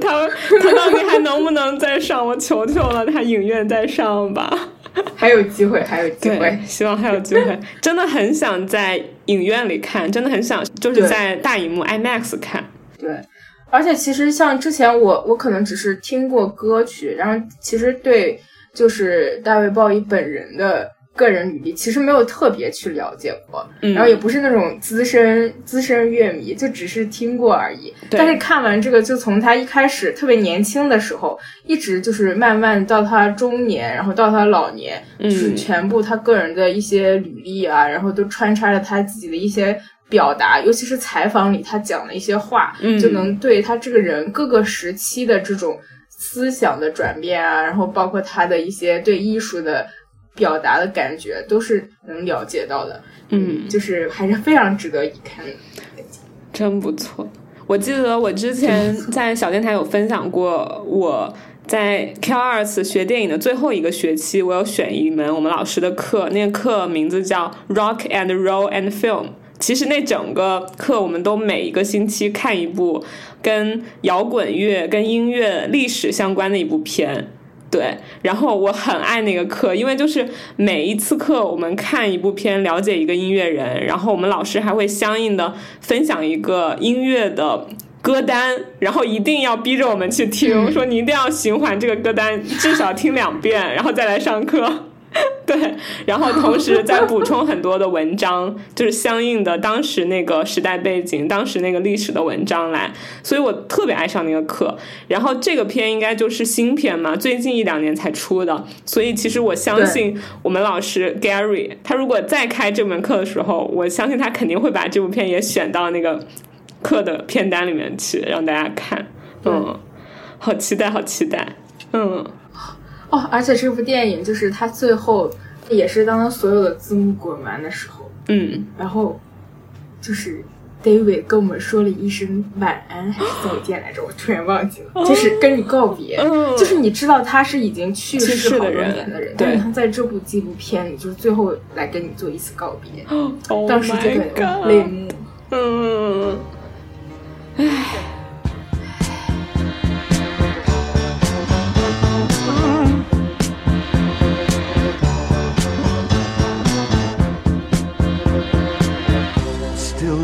他他到底还能不能再上？我求求了，他影院再上吧。还有机会，还有机会，。希望还有机会。真的很想在影院里看，真的很想就是在大荧幕 IMAX 看。对，而且其实像之前我我可能只是听过歌曲，然后其实对就是大卫鲍伊本人的个人履历其实没有特别去了解过，嗯。然后也不是那种资深资深乐迷，就只是听过而已。但是看完这个，就从他一开始特别年轻的时候，一直就是慢慢到他中年，然后到他老年，就是嗯全部他个人的一些履历啊，然后都穿插着他自己的一些表达，尤其是采访里他讲的一些话，嗯。就能对他这个人各个时期的这种思想的转变啊，然后包括他的一些对艺术的表达的感觉，都是能了解到的。嗯就是还是非常值得一看的。真不错。我记得我之前在小电台有分享过，我在 Cal Arts 学电影的最后一个学期，我有选一门我们老师的课，那个课名字叫 Rock and Roll and Film。其实那整个课，我们都每一个星期看一部跟摇滚乐、跟音乐历史相关的一部片。对，然后我很爱那个课，因为就是每一次课我们看一部片，了解一个音乐人，然后我们老师还会相应的分享一个音乐的歌单，然后一定要逼着我们去听，说你一定要循环这个歌单，至少听两遍，然后再来上课。对，然后同时再补充很多的文章，就是相应的当时那个时代背景、当时那个历史的文章来，所以我特别爱上那个课。然后这个片应该就是新片嘛，最近一两年才出的，所以其实我相信我们老师 Gary，他如果再开这门课的时候，我相信他肯定会把这部片也选到那个课的片单里面去，让大家看。嗯，好期待，好期待。嗯。哦，而且这部电影就是他最后也是当他所有的字幕滚完的时候，嗯，然后就是 David 跟我们说了一声晚安还是再见来着，我突然忘记了，就是跟你告别，嗯。就是你知道他是已经去去世世好多的人年的人，对但是他在这部纪录片里就是最后来跟你做一次告别，Oh 当时就很泪目。嗯，唉，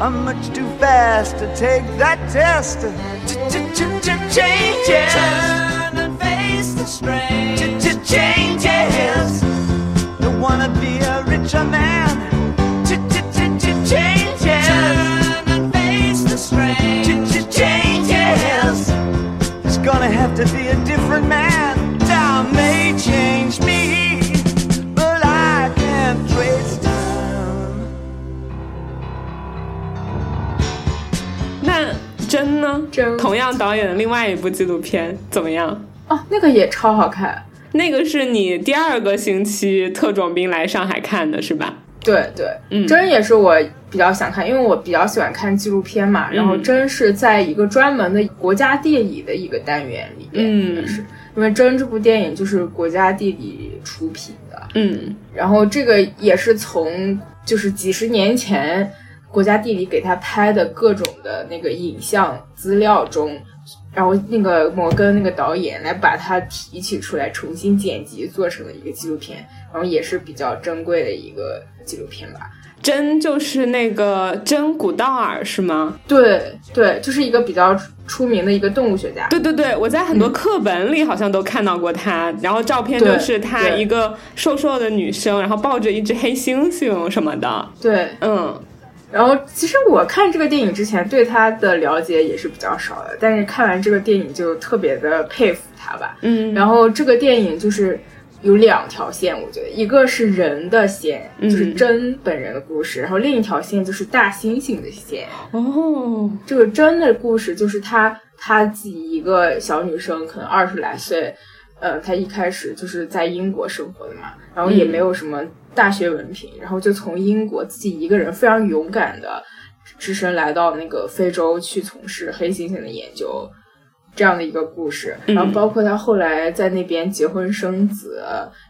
I'm much too fast to take that test. Changes. Turn and face the strain. Changes. Don't wanna be a richer man. 导演的另外一部纪录片怎么样？哦，那个也超好看。那个是你第二个星期特种兵来上海看的是吧？对对，嗯真也是我比较想看，因为我比较喜欢看纪录片嘛。然后嗯真是在一个专门的国家地理的一个单元里面，嗯是因为真这部电影就是国家地理出品的，嗯然后这个也是从就是几十年前国家地理给他拍的各种的那个影像资料中，然后那个摩根那个导演来把它提取出来，重新剪辑做成了一个纪录片，然后也是比较珍贵的一个纪录片吧。真就是那个真古道尔是吗？对对，就是一个比较出名的一个动物学家。对对对，我在很多课本里好像都看到过他，然后照片对就是他一个瘦瘦的女生，然后抱着一只黑猩猩什么的。对，嗯然后其实我看这个电影之前对他的了解也是比较少的，但是看完这个电影就特别的佩服他吧。嗯，然后这个电影就是有两条线，我觉得一个是人的线，嗯就是真本人的故事，然后另一条线就是大猩猩的线。哦，这个真的故事就是他他自己一个小女生，可能二十来岁，呃，她一开始就是在英国生活的嘛，然后也没有什么大学文凭，然后就从英国自己一个人非常勇敢的只身来到那个非洲去从事黑猩猩的研究。这样的一个故事，然后包括他后来在那边结婚生子，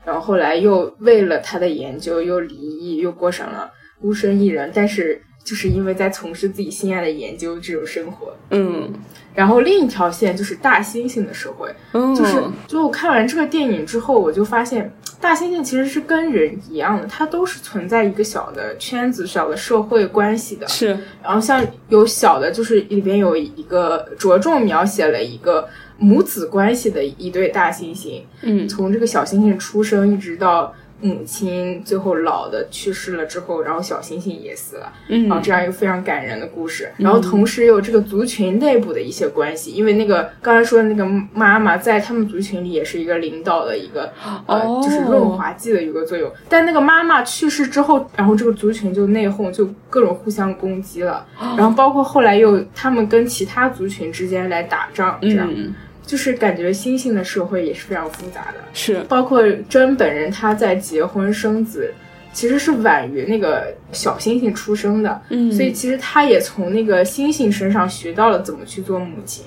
然后后来又为了他的研究又离异，又过上了孤身一人，但是就是因为在从事自己心爱的研究这种生活。嗯然后另一条线就是大猩猩的社会，嗯，就是就我看完这个电影之后，我就发现大猩猩其实是跟人一样的，它都是存在一个小的圈子、小的社会关系的。是。然后像有小的，就是里边有一个着重描写了一个母子关系的一对大猩猩，嗯。从这个小猩猩出生一直到母亲最后老的去世了之后，然后小猩猩也死了，然后嗯这样一个非常感人的故事。然后同时也有这个族群内部的一些关系，因为那个刚才说的那个妈妈在他们族群里也是一个领导的一个呃，哦就是润滑剂的一个作用。但那个妈妈去世之后，然后这个族群就内讧，就各种互相攻击了。然后包括后来又他们跟其他族群之间来打仗，这样、嗯就是感觉猩猩的社会也是非常复杂的。是包括真本人他在结婚生子，其实是晚于那个小星星出生的，嗯所以其实他也从那个星星身上学到了怎么去做母亲，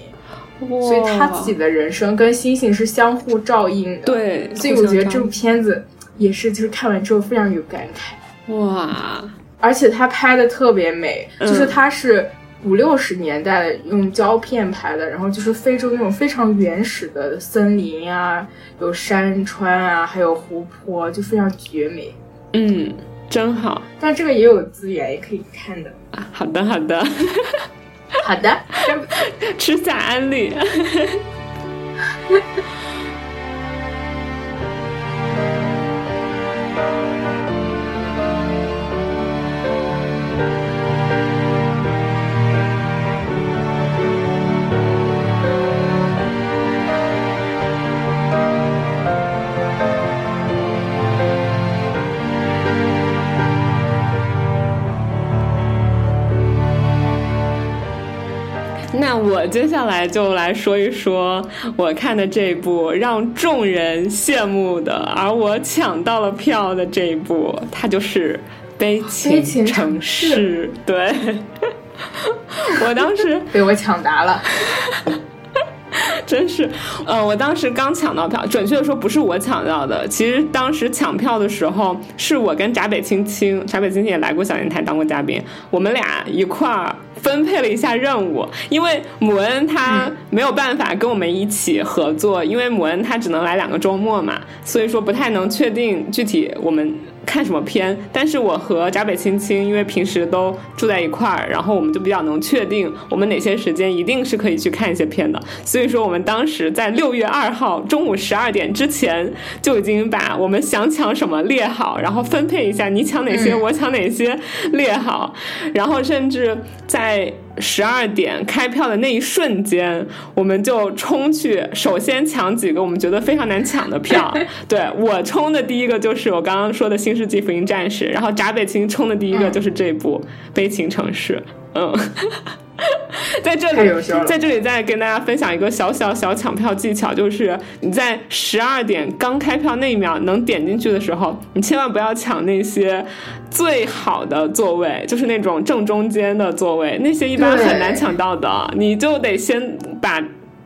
所以他自己的人生跟星星是相互照应的。，对，所以我觉得这部片子也是，就是看完之后非常有感慨，哇，而且他拍的特别美，嗯就是他是。五六十年代的用胶片拍的，然后就是非洲那种非常原始的森林啊，有山川啊，还有湖泊，就非常绝美。嗯，真好但这个也有资源，也可以看的。啊，好的好的，好的，吃下安利。那我接下来就来说一说我看的这部让众人羡慕的，而我抢到了票的这一部，它就是《悲悲情城市》。对，我当时被我抢答了。真是，呃，我当时刚抢到票，准确的说不是我抢到的，其实当时抢票的时候是我跟闸北青青，闸北青青也来过小电台当过嘉宾，我们俩一块儿分配了一下任务，因为姆恩他没有办法跟我们一起合作，因为姆恩他只能来两个周末嘛，所以说不太能确定具体我们。看什么片？但是我和闸北青青，因为平时都住在一块儿，然后我们就比较能确定我们哪些时间一定是可以去看一些片的。所以说，我们当时在六月二号中午十二点之前就已经把我们想抢什么列好，然后分配一下你抢哪些，我抢哪些列好，然后甚至在。十二点开票的那一瞬间，我们就冲去，首先抢几个我们觉得非常难抢的票。对我冲的第一个就是我刚刚说的《新世纪福音战士》，然后闸北青冲的第一个就是这部《悲情城市》。嗯。在这里，在这里再跟大家分享一个小小小抢票技巧，就是你在十二点刚开票那一秒能点进去的时候，你千万不要抢那些最好的座位，就是那种正中间的座位，那些一般很难抢到的，你就得先把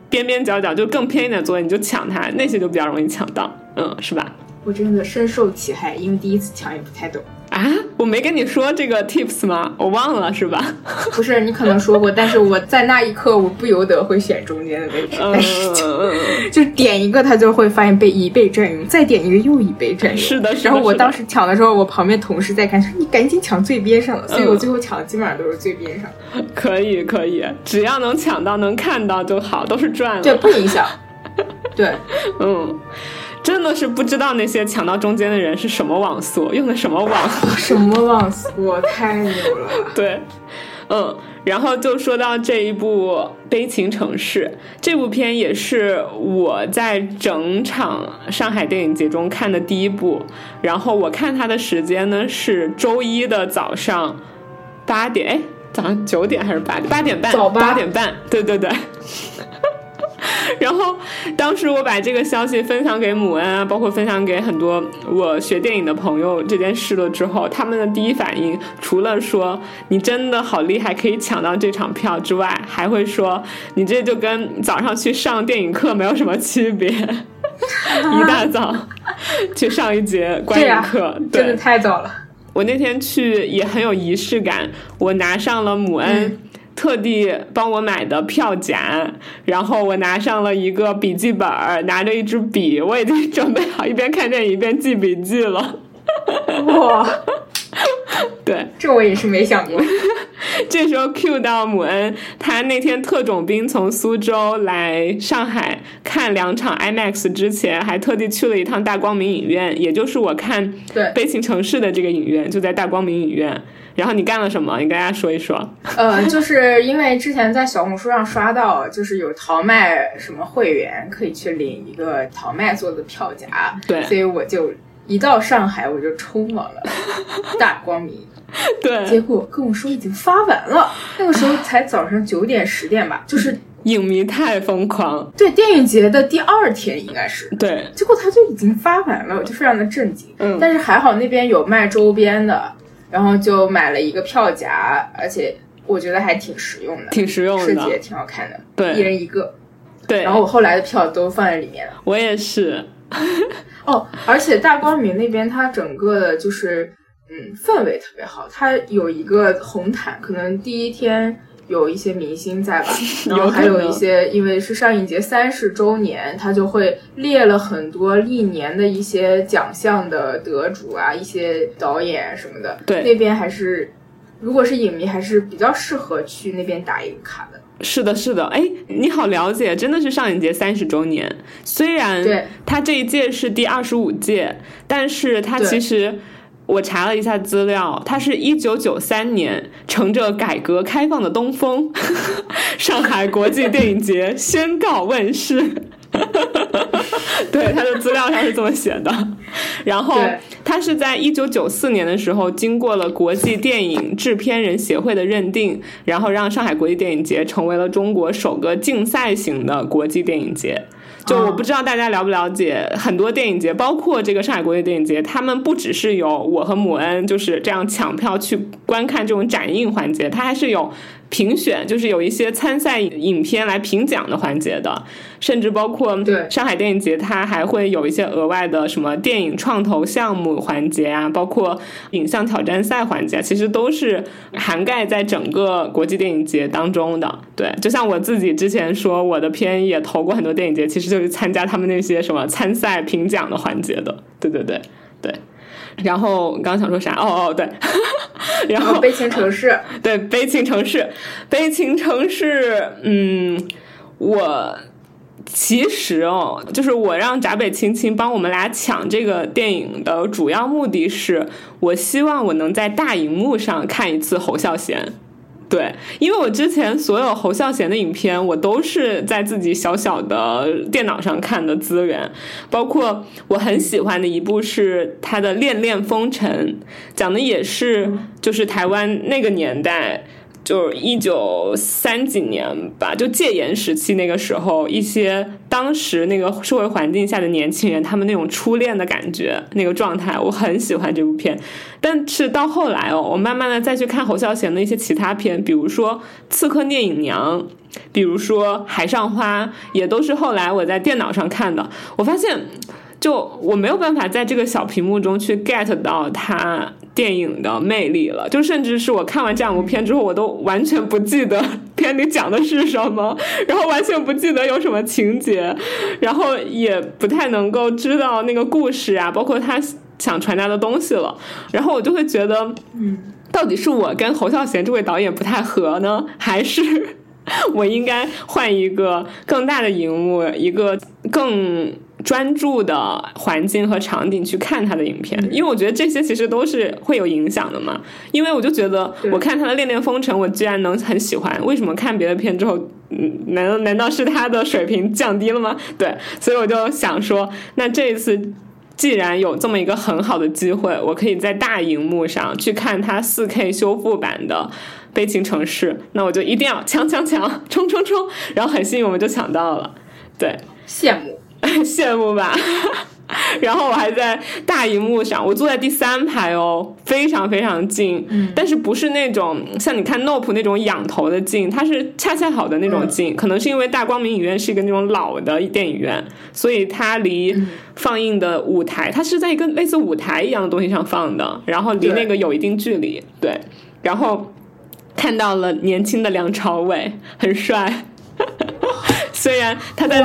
边边角角就更偏一点座位你就抢它，那些就比较容易抢到，嗯，是吧？我真的深受其害，因为第一次抢也不太懂。啊，我没跟你说这个 tips 吗？我忘了是吧？不是，你可能说过，但是我在那一刻我不由得会选中间的位置，但是就就点一个，他就会发现被一被占用，再点一个又一被占用。是的，然后我当时抢的时候，我旁边同事在看，说你赶紧抢最边上的，所以我最后抢的基本上都是最边上。可以可以，只要能抢到能看到就好，都是赚了。对，不影响。对，嗯。真的是不知道那些抢到中间的人是什么网速，用的什么网，什么网速，我太牛了。对，嗯，然后就说到这一部《悲情城市》这部片，也是我在整场上海电影节中看的第一部。然后我看它的时间呢是周一的早上八点，哎，早上九点还是八点？八点半，早八点半，对对对。然后，当时我把这个消息分享给母恩啊，包括分享给很多我学电影的朋友这件事了之后，他们的第一反应除了说你真的好厉害，可以抢到这场票之外，还会说你这就跟早上去上电影课没有什么区别，一大早去上一节观影课，真的太早了。我那天去也很有仪式感，我拿上了母恩。特地帮我买的票夹，然后我拿上了一个笔记本，拿着一支笔，我已经准备好一边看电影一边记笔记了。哇，对，这我也是没想过。这时候 Q 到姆恩，他那天特种兵从苏州来上海看两场 IMAX 之前，还特地去了一趟大光明影院，也就是我看《悲情城市》的这个影院，就在大光明影院。然后你干了什么？你跟大家说一说。呃，就是因为之前在小红书上刷到，就是有淘麦什么会员可以去领一个淘麦做的票夹，对，所以我就一到上海我就冲往了 大光明，对，结果跟我说已经发完了，那个时候才早上九点十点吧，就是影迷太疯狂，对，电影节的第二天应该是，对，结果他就已经发完了，我就非常的震惊，嗯，但是还好那边有卖周边的。然后就买了一个票夹，而且我觉得还挺实用的，挺实用的，设计也挺好看的。对，一人一个。对。然后我后来的票都放在里面了。我也是。哦，而且大光明那边它整个的就是嗯氛围特别好，它有一个红毯，可能第一天。有一些明星在吧，然后还有一些，因为是上影节三十周年，他就会列了很多历年的一些奖项的得主啊，一些导演什么的。对，那边还是，如果是影迷，还是比较适合去那边打一个卡的。是的，是的，哎，你好了解，真的是上影节三十周年，虽然对他这一届是第二十五届，但是他其实。我查了一下资料，它是一九九三年乘着改革开放的东风，上海国际电影节宣告问世。对，他的资料上是这么写的。然后，他是在一九九四年的时候，经过了国际电影制片人协会的认定，然后让上海国际电影节成为了中国首个竞赛型的国际电影节。就我不知道大家了不了解，很多电影节，包括这个上海国际电影节，他们不只是有我和母恩就是这样抢票去观看这种展映环节，它还是有评选，就是有一些参赛影片来评奖的环节的，甚至包括对上海电影节，它还会有一些额外的什么电影创投项目环节啊，包括影像挑战赛环节，其实都是涵盖在整个国际电影节当中的。对，就像我自己之前说，我的片也投过很多电影节，其实就是参加他们那些什么参赛评奖的环节的。对对对对。然后刚刚想说啥？哦哦对，然后悲情城市，对悲情城市，悲情城市，嗯，我其实哦，就是我让闸北青青帮我们俩抢这个电影的主要目的是，我希望我能在大荧幕上看一次侯孝贤。对，因为我之前所有侯孝贤的影片，我都是在自己小小的电脑上看的资源，包括我很喜欢的一部是他的《恋恋风尘》，讲的也是就是台湾那个年代。就是一九三几年吧，就戒严时期那个时候，一些当时那个社会环境下的年轻人，他们那种初恋的感觉，那个状态，我很喜欢这部片。但是到后来哦，我慢慢的再去看侯孝贤的一些其他片，比如说《刺客聂隐娘》，比如说《海上花》，也都是后来我在电脑上看的。我发现，就我没有办法在这个小屏幕中去 get 到他电影的魅力了。就甚至是我看完这两部片之后，我都完全不记得 片里讲的是什么，然后完全不记得有什么情节，然后也不太能够知道那个故事啊，包括他想传达的东西了。然后我就会觉得，嗯，到底是我跟侯孝贤这位导演不太合呢，还是我应该换一个更大的荧幕，一个更专注的环境和场景去看他的影片？因为我觉得这些其实都是会有影响的嘛。因为我就觉得，我看他的《恋恋风尘》，我居然能很喜欢，为什么看别的片之后，嗯，难道难道是他的水平降低了吗？对，所以我就想说，那这一次。既然有这么一个很好的机会，我可以在大荧幕上去看他 4K 修复版的《悲情城市》，那我就一定要抢抢抢，冲冲冲！然后很幸运，我们就抢到了，对，羡慕，羡慕吧。然后我还在大荧幕上，我坐在第三排哦，非常非常近，嗯但是不是那种像你看 Nope 那种仰头的近，它是恰恰好的那种近。可能是因为大光明影院是一个那种老的电影院，所以它离放映的舞台，它是在一个类似舞台一样的东西上放的，然后离那个有一定距离，对，然后看到了年轻的梁朝伟，很帅。虽然他在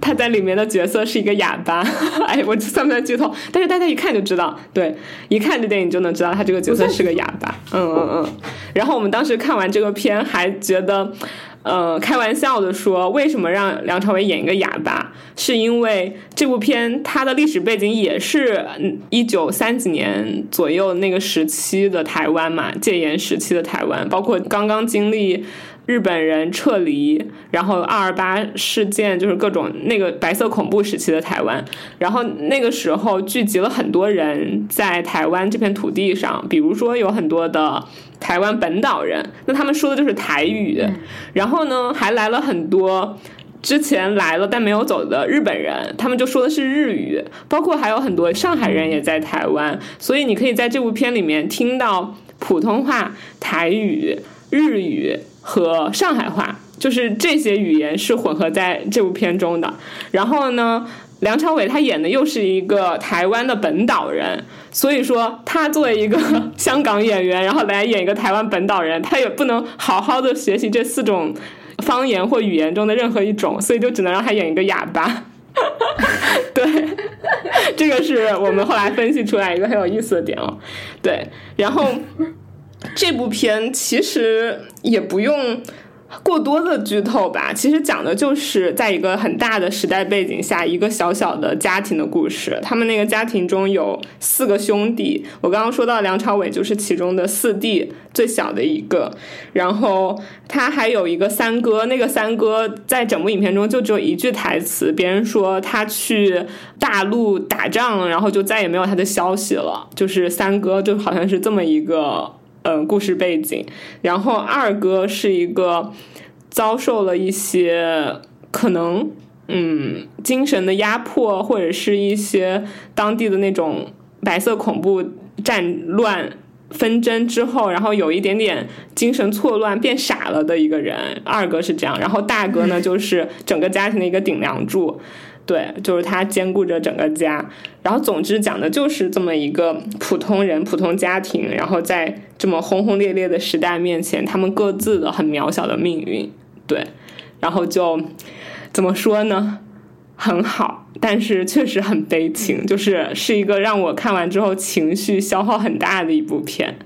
他在里面的角色是一个哑巴，哎，我算不算剧透？但是大家一看就知道，对，一看这电影就能知道他这个角色是个哑巴。嗯嗯嗯。然后我们当时看完这个片，还觉得，呃，开玩笑的说，为什么让梁朝伟演一个哑巴？是因为这部片它的历史背景也是一九三几年左右那个时期的台湾嘛，戒严时期的台湾，包括刚刚经历。日本人撤离，然后二二八事件就是各种那个白色恐怖时期的台湾，然后那个时候聚集了很多人在台湾这片土地上，比如说有很多的台湾本岛人，那他们说的就是台语，然后呢还来了很多。之前来了但没有走的日本人，他们就说的是日语，包括还有很多上海人也在台湾，所以你可以在这部片里面听到普通话、台语、日语。和上海话，就是这些语言是混合在这部片中的。然后呢，梁朝伟他演的又是一个台湾的本岛人，所以说他作为一个香港演员，然后来演一个台湾本岛人，他也不能好好的学习这四种方言或语言中的任何一种，所以就只能让他演一个哑巴。对，这个是我们后来分析出来一个很有意思的点哦。对，然后。这部片其实也不用过多的剧透吧，其实讲的就是在一个很大的时代背景下，一个小小的家庭的故事。他们那个家庭中有四个兄弟，我刚刚说到梁朝伟就是其中的四弟，最小的一个。然后他还有一个三哥，那个三哥在整部影片中就只有一句台词，别人说他去大陆打仗，然后就再也没有他的消息了。就是三哥就好像是这么一个。嗯，故事背景，然后二哥是一个遭受了一些可能嗯精神的压迫，或者是一些当地的那种白色恐怖战乱纷争之后，然后有一点点精神错乱，变傻了的一个人。二哥是这样，然后大哥呢，就是整个家庭的一个顶梁柱。对，就是他兼顾着整个家，然后总之讲的就是这么一个普通人、普通家庭，然后在这么轰轰烈烈的时代面前，他们各自的很渺小的命运。对，然后就怎么说呢？很好，但是确实很悲情，就是是一个让我看完之后情绪消耗很大的一部片。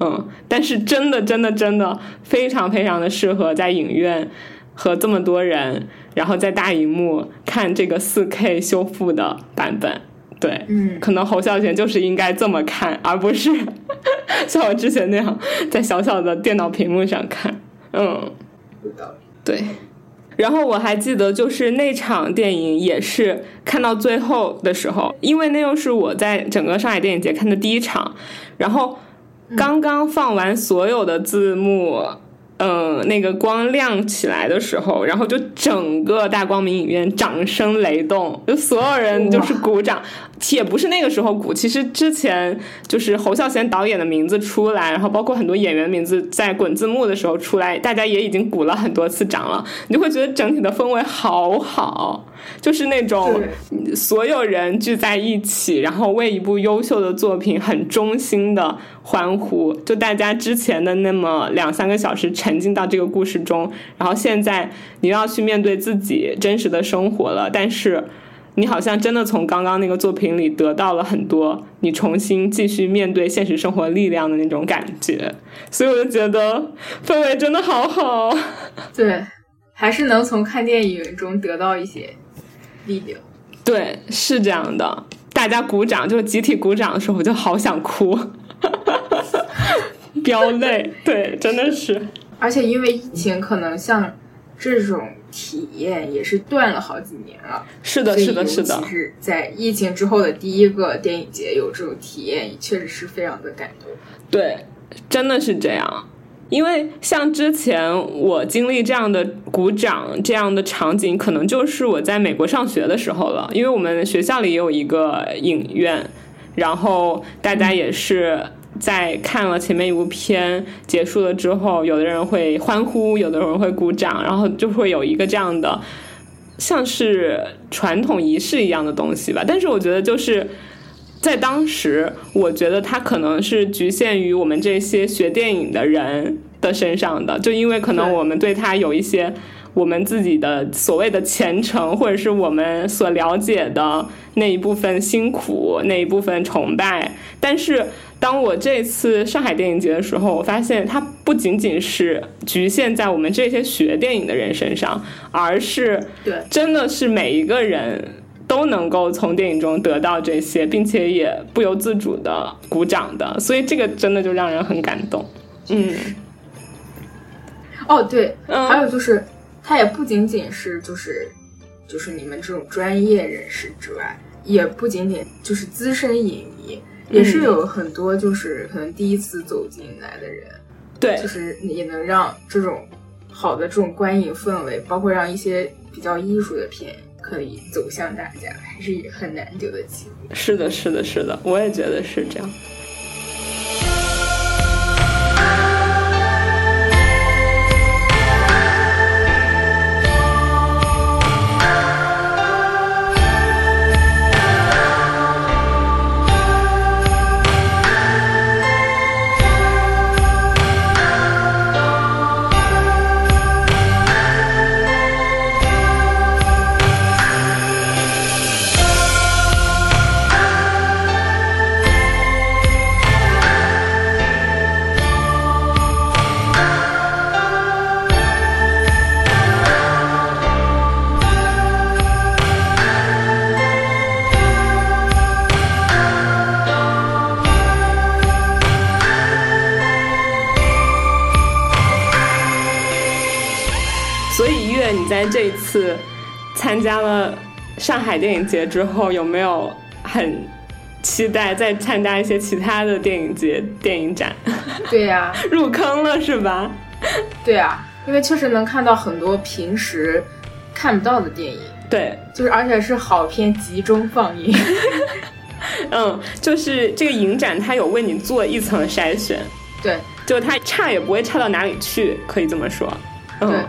嗯，但是真的、真的、真的非常非常的适合在影院和这么多人。然后在大荧幕看这个四 K 修复的版本，对，嗯，可能侯孝贤就是应该这么看，而不是 像我之前那样在小小的电脑屏幕上看，嗯，对。然后我还记得，就是那场电影也是看到最后的时候，因为那又是我在整个上海电影节看的第一场，然后刚刚放完所有的字幕。嗯，那个光亮起来的时候，然后就整个大光明影院掌声雷动，就所有人就是鼓掌，也不是那个时候鼓，其实之前就是侯孝贤导演的名字出来，然后包括很多演员名字在滚字幕的时候出来，大家也已经鼓了很多次掌了，你就会觉得整体的氛围好好。就是那种所有人聚在一起，然后为一部优秀的作品很衷心的欢呼。就大家之前的那么两三个小时沉浸到这个故事中，然后现在你要去面对自己真实的生活了，但是你好像真的从刚刚那个作品里得到了很多你重新继续面对现实生活力量的那种感觉。所以我就觉得氛围真的好好。对，还是能从看电影中得到一些。力量，对，是这样的。大家鼓掌，就是集体鼓掌的时候，我就好想哭，飙泪。对，真的是。而且因为疫情，可能像这种体验也是断了好几年了。是的，是的，是的。是在疫情之后的第一个电影节有这种体验，确实是非常的感动。对，真的是这样。因为像之前我经历这样的鼓掌这样的场景，可能就是我在美国上学的时候了。因为我们学校里也有一个影院，然后大家也是在看了前面一部片结束了之后，有的人会欢呼，有的人会鼓掌，然后就会有一个这样的像是传统仪式一样的东西吧。但是我觉得就是在当时，我觉得它可能是局限于我们这些学电影的人。的身上的，就因为可能我们对他有一些我们自己的所谓的虔诚，或者是我们所了解的那一部分辛苦，那一部分崇拜。但是当我这次上海电影节的时候，我发现它不仅仅是局限在我们这些学电影的人身上，而是对，真的是每一个人都能够从电影中得到这些，并且也不由自主的鼓掌的。所以这个真的就让人很感动，嗯。哦，对，还有就是，它也不仅仅是就是，就是你们这种专业人士之外，也不仅仅就是资深影迷，也是有很多就是可能第一次走进来的人，对，就是也能让这种好的这种观影氛围，包括让一些比较艺术的片可以走向大家，还是很难得的机会。是的，是的，是的，我也觉得是这样。上海电影节之后，有没有很期待再参加一些其他的电影节、电影展？对呀，入坑了是吧？对啊，因为确实能看到很多平时看不到的电影。对，就是而且是好片集中放映。嗯，就是这个影展它有为你做一层筛选，对，就它差也不会差到哪里去，可以这么说。对嗯，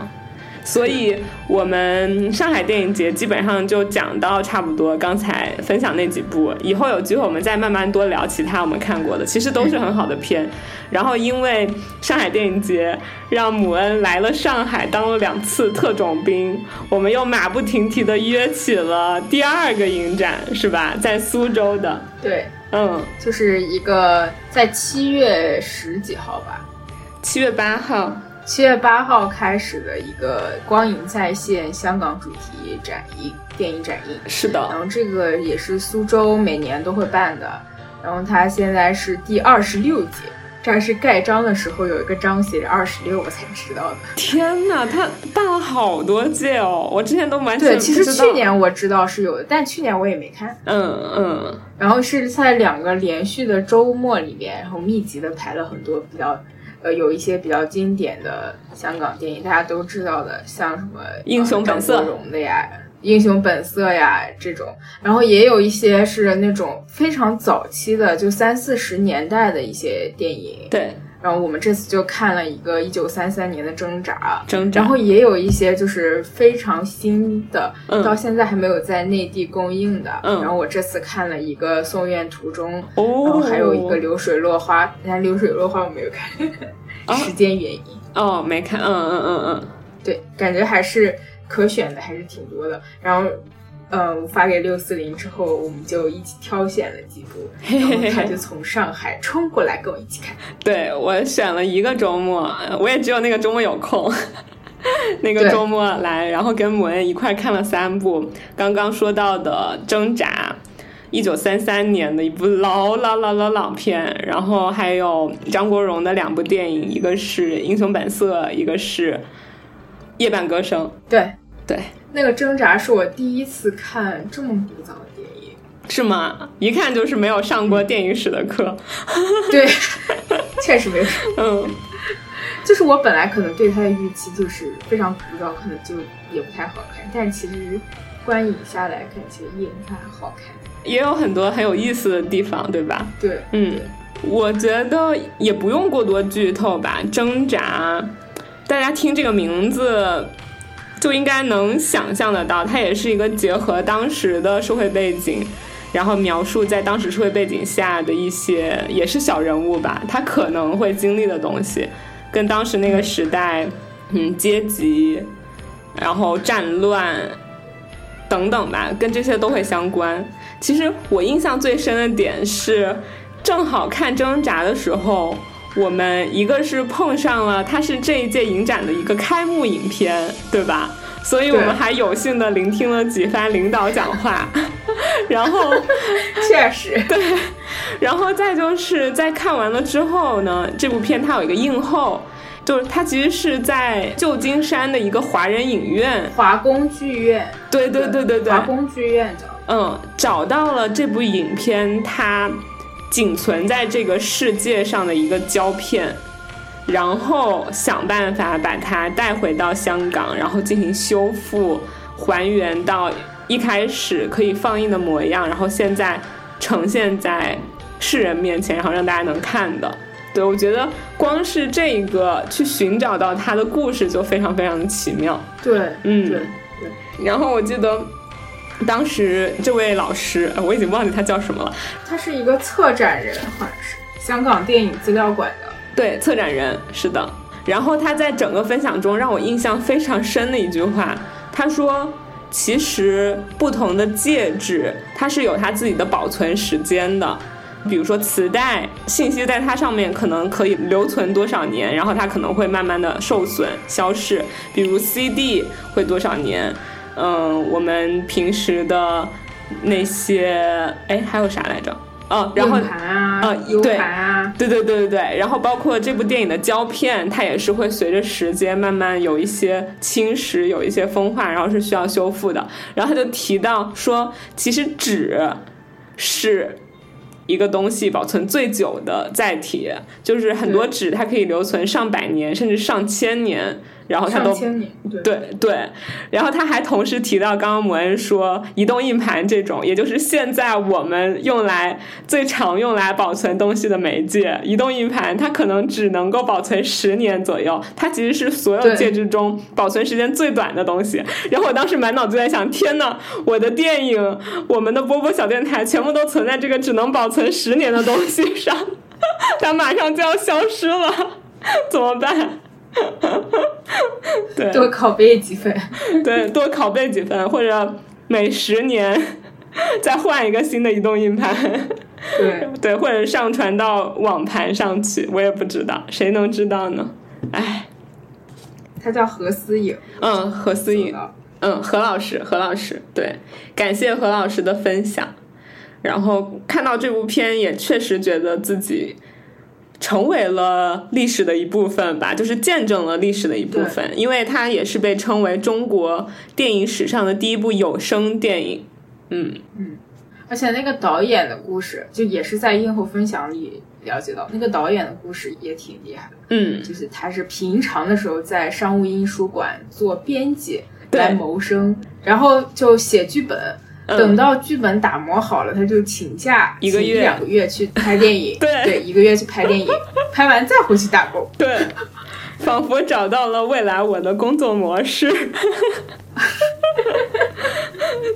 所以我们上海电影节基本上就讲到差不多，刚才分享那几部，以后有机会我们再慢慢多聊其他我们看过的，其实都是很好的片。然后因为上海电影节让姆恩来了上海当了两次特种兵，我们又马不停蹄的约起了第二个影展，是吧？在苏州的，对，嗯，就是一个在七月十几号吧，七月八号，七月八号开始的一个光影再现香港主题展映电影展映。是的，然后这个也是苏州每年都会办的，然后它现在是第二十六届，这儿是盖章的时候有一个章写着二十六，我才知道的。天呐，它办了好多届哦，我之前都完全对，其实去年我知道是有的，但去年我也没看。嗯嗯，然后是在两个连续的周末里面，然后密集的排了很多比较，呃，有一些比较经典的香港电影，大家都知道的，像什么呃英雄本色的呀。英雄本色呀，这种，然后也有一些是那种非常早期的，就三四十年代的一些电影。对，然后我们这次就看了一个一九三三年的《挣扎》，挣扎。然后也有一些就是非常新的，嗯。到现在还没有在内地公映的。嗯。然后我这次看了一个《送院途中》，哦，然后还有一个《流水落花》，但流水落花我没有看，啊。时间原因。哦，没看，嗯嗯嗯嗯，对，感觉还是可选的，还是挺多的。然后，嗯，发给六四零之后，我们就一起挑选了几部，然后他就从上海冲过来跟我一起看。对我选了一个周末，我也只有那个周末有空。那个周末来，然后跟母恩一块看了三部刚刚说到的《挣扎》，一九三三年的一部老老老老老片，然后还有张国荣的两部电影，一个是《英雄本色》，一个是《夜半歌声》。对，对，那个挣扎是我第一次看这么古早的电影。是吗？一看就是没有上过电影史的课。对，确实没有。嗯，就是我本来可能对它的预期就是非常古早，可能就也不太好看，但其实观影下来看，其实也还好看。也有很多很有意思的地方，对吧？对，嗯，我觉得也不用过多剧透吧。挣扎，大家听这个名字就应该能想象得到，它也是一个结合当时的社会背景，然后描述在当时社会背景下的一些也是小人物吧，他可能会经历的东西，跟当时那个时代，嗯，阶级，然后战乱等等吧，跟这些都会相关。其实我印象最深的点是，正好看挣扎的时候，我们一个是碰上了它是这一届影展的一个开幕影片，对吧？所以我们还有幸的聆听了几番领导讲话，然后 确实，对，然后再就是在看完了之后呢，这部片它有一个映后，就是它其实是在旧金山的一个华人影院，华工剧院，对对对对对，华工剧院叫。嗯，找到了这部影片它仅存在这个世界上的一个胶片，然后想办法把它带回到香港，然后进行修复，还原到一开始可以放映的模样，然后现在呈现在世人面前，然后让大家能看的。对，我觉得光是这一个去寻找到它的故事就非常非常的奇妙。对，嗯对，然后我记得当时这位老师，呃我已经忘记他叫什么了。他是一个策展人，好像是香港电影资料馆的。对，策展人是的。然后他在整个分享中让我印象非常深的一句话，他说：“其实不同的介质，它是有它自己的保存时间的。比如说磁带，信息在它上面可能可以留存多少年，然后它可能会慢慢的受损消逝。比如 CD 会多少年？嗯，我们平时的那些，哎，还有啥来着？哦，然后啊，呃 U 对盘啊，对对对对对，然后包括这部电影的胶片，它也是会随着时间慢慢有一些侵蚀，有一些风化，然后是需要修复的。然后他就提到说，其实纸是一个东西保存最久的载体，就是很多纸它可以留存上百年甚至上千年。然后他都对对对，然后他还同时提到刚刚摩恩说移动硬盘这种，也就是现在我们用来最常用来保存东西的媒介，移动硬盘它可能只能够保存十年左右，它其实是所有介质中保存时间最短的东西。然后我当时满脑子在想，天呐，我的电影，我们的波波小电台全部都存在这个只能保存十年的东西上，它马上就要消失了，怎么办？对，多拷贝几份。对，多拷贝几份，或者每十年 再换一个新的移动硬盘，对，对，或者上传到网盘上去，我也不知道，谁能知道呢？哎，他叫何思颖，嗯，何思颖，啊嗯，何老师，何老师，对，感谢何老师的分享。然后看到这部片，也确实觉得自己成为了历史的一部分吧，就是见证了历史的一部分，因为它也是被称为中国电影史上的第一部有声电影。嗯嗯，而且那个导演的故事，就也是在映后分享里了解到，那个导演的故事也挺厉害的。嗯，就是他是平常的时候在商务印书馆做编辑对来谋生，然后就写剧本。嗯。等到剧本打磨好了，他就请假一个月。两个月去拍电影，对。一个月去拍电影，拍完再回去打工。对，仿佛找到了未来我的工作模式。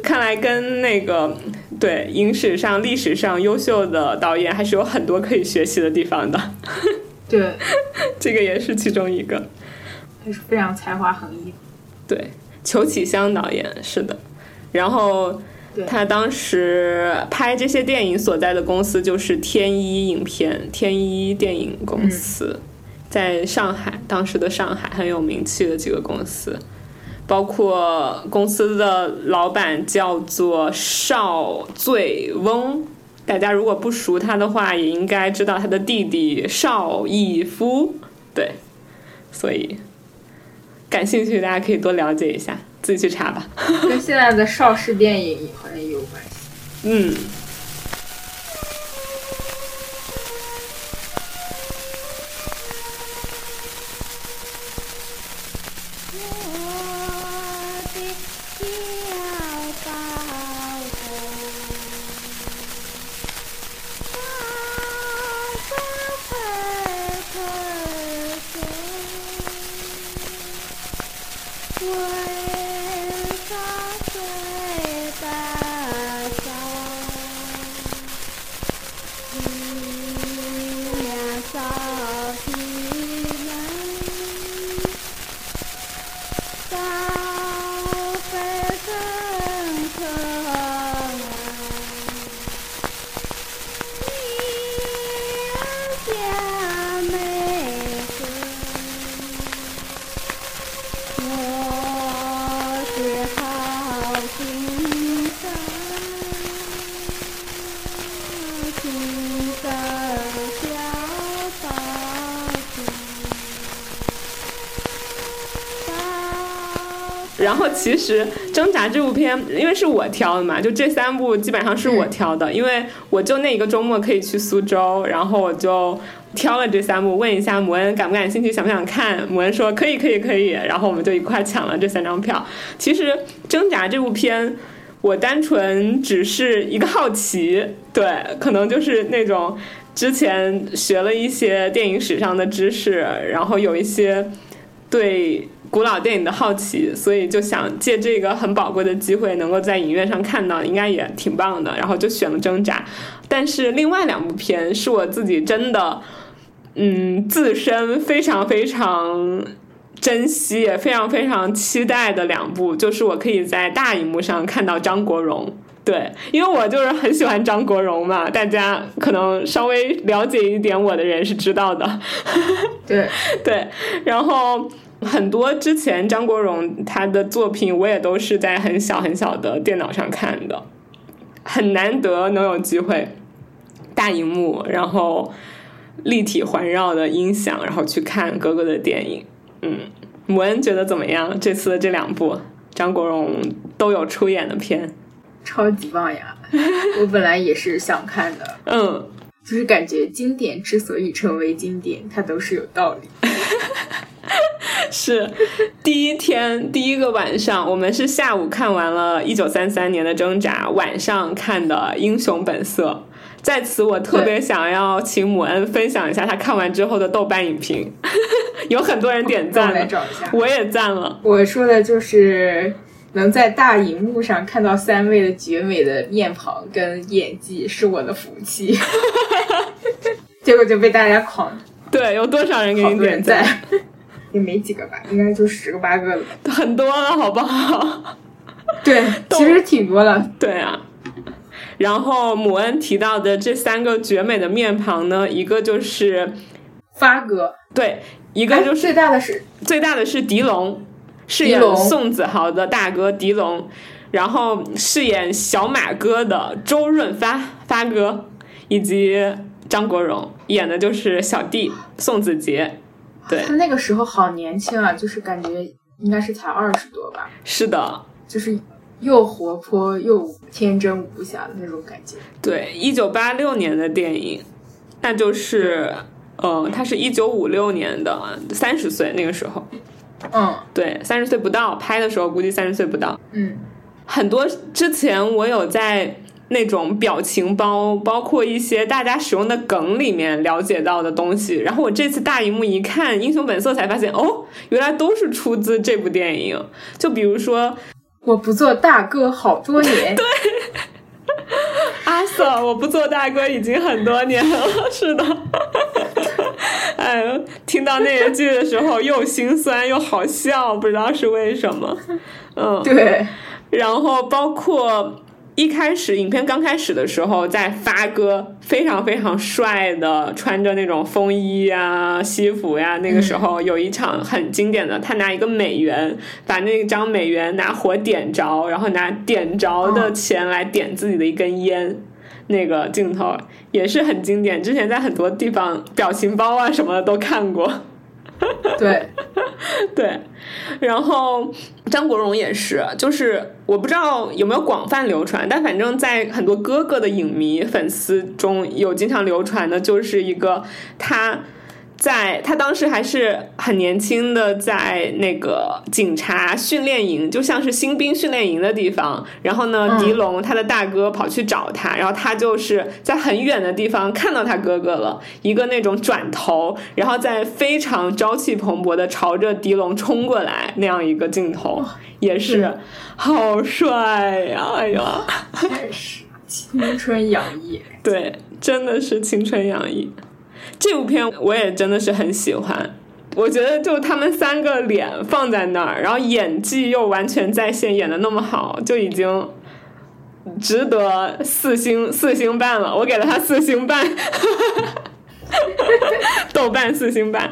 看来跟那个对影史上、历史上优秀的导演还是有很多可以学习的地方的，对，这个也是其中一个。还是非常才华横溢。对，裘启湘导演是的，然后对他当时拍这些电影所在的公司就是天一影片、天一电影公司，在上海，当时的上海很有名气的几个公司，包括公司的老板叫做邵醉翁。大家如果不熟他的话，也应该知道他的弟弟邵逸夫。对，所以感兴趣大家可以多了解一下，自己去查吧。跟现在的邵氏电影好像也有关系。嗯，其实《挣扎》这部片，因为是我挑的嘛，就这三部基本上是我挑的，因为我就那一个周末可以去苏州，然后我就挑了这三部，问一下摩恩感不感兴趣，想不想看？摩恩说可以，可以，可以，然后我们就一块抢了这三张票。其实《挣扎》这部片。我单纯只是一个好奇，对，可能就是那种之前学了一些电影史上的知识，然后有一些对古老电影的好奇，所以就想借这个很宝贵的机会，能够在影院上看到，应该也挺棒的。然后就选了《挣扎》，但是另外两部片是我自己真的，嗯，自身非常非常珍惜，也非常非常期待的两部，就是我可以在大荧幕上看到张国荣。对，因为我就是很喜欢张国荣嘛，大家可能稍微了解一点我的人是知道的。对，对，然后很多之前张国荣他的作品，我也都是在很小很小的电脑上看的，很难得能有机会大荧幕，然后立体环绕的音响，然后去看哥哥的电影。嗯，母恩觉得怎么样？这次的这两部张国荣都有出演的片，超级棒呀！我本来也是想看的，嗯，就是感觉经典之所以成为经典，它都是有道理。是第一天第一个晚上，我们是下午看完了一九三三年的挣扎，晚上看的《英雄本色》。在此，我特别想要请母恩分享一下他看完之后的豆瓣影评，有很多人点赞了，我也赞了。我说的就是能在大荧幕上看到三位的绝美的面庞跟演技是我的福气，结果就被大家狂。对，有多少人给你点赞？也没几个吧，应该就十个八个了，很多了，好不好？对，其实挺多了。对啊。然后母恩提到的这三个绝美的面庞呢，一个就是发哥，对，一个就是最大的是最大的是狄龙，饰演宋子豪的大哥狄龙，然后饰演小马哥的周润发发哥，以及张国荣演的就是小弟宋子杰，对，他那个时候好年轻啊，就是感觉应该是才二十多吧，是的，就是。又活泼又天真无瑕的那种感觉。对，一九八六年的电影，那就是，呃，他是一九五六年的，三十岁那个时候。嗯，对，三十岁不到，拍的时候估计三十岁不到。嗯，很多之前我有在那种表情包，包括一些大家使用的梗里面了解到的东西，然后我这次大荧幕一看《英雄本色》，才发现哦，原来都是出自这部电影。就比如说。我不做大哥好多年，对，阿 Sir，我不做大哥已经很多年了，是的，哎，听到那一句的时候又心酸又好笑，不知道是为什么，嗯，对，然后包括。一开始影片刚开始的时候，在发哥非常非常帅的穿着那种风衣呀、西服呀，那个时候有一场很经典的，他拿一个美元，把那张美元拿火点着，然后拿点着的钱来点自己的一根烟，那个镜头也是很经典，之前在很多地方表情包啊什么的都看过。对，对，然后张国荣也是，就是我不知道有没有广泛流传，但反正在很多哥哥的影迷粉丝中有经常流传的，就是一个他。在他当时还是很年轻的，在那个警察训练营，就像是新兵训练营的地方。然后呢，狄龙他的大哥跑去找他，然后他就是在很远的地方看到他哥哥了，一个那种转头，然后在非常朝气蓬勃的朝着狄龙冲过来那样一个镜头，也是好帅呀！哎呀，真是青春洋溢，对，真的是青春洋溢。这部片我也真的是很喜欢，我觉得就他们三个脸放在那儿，然后演技又完全在线，演的那么好，就已经值得四星四星半了。我给了他四星半，豆瓣四星半。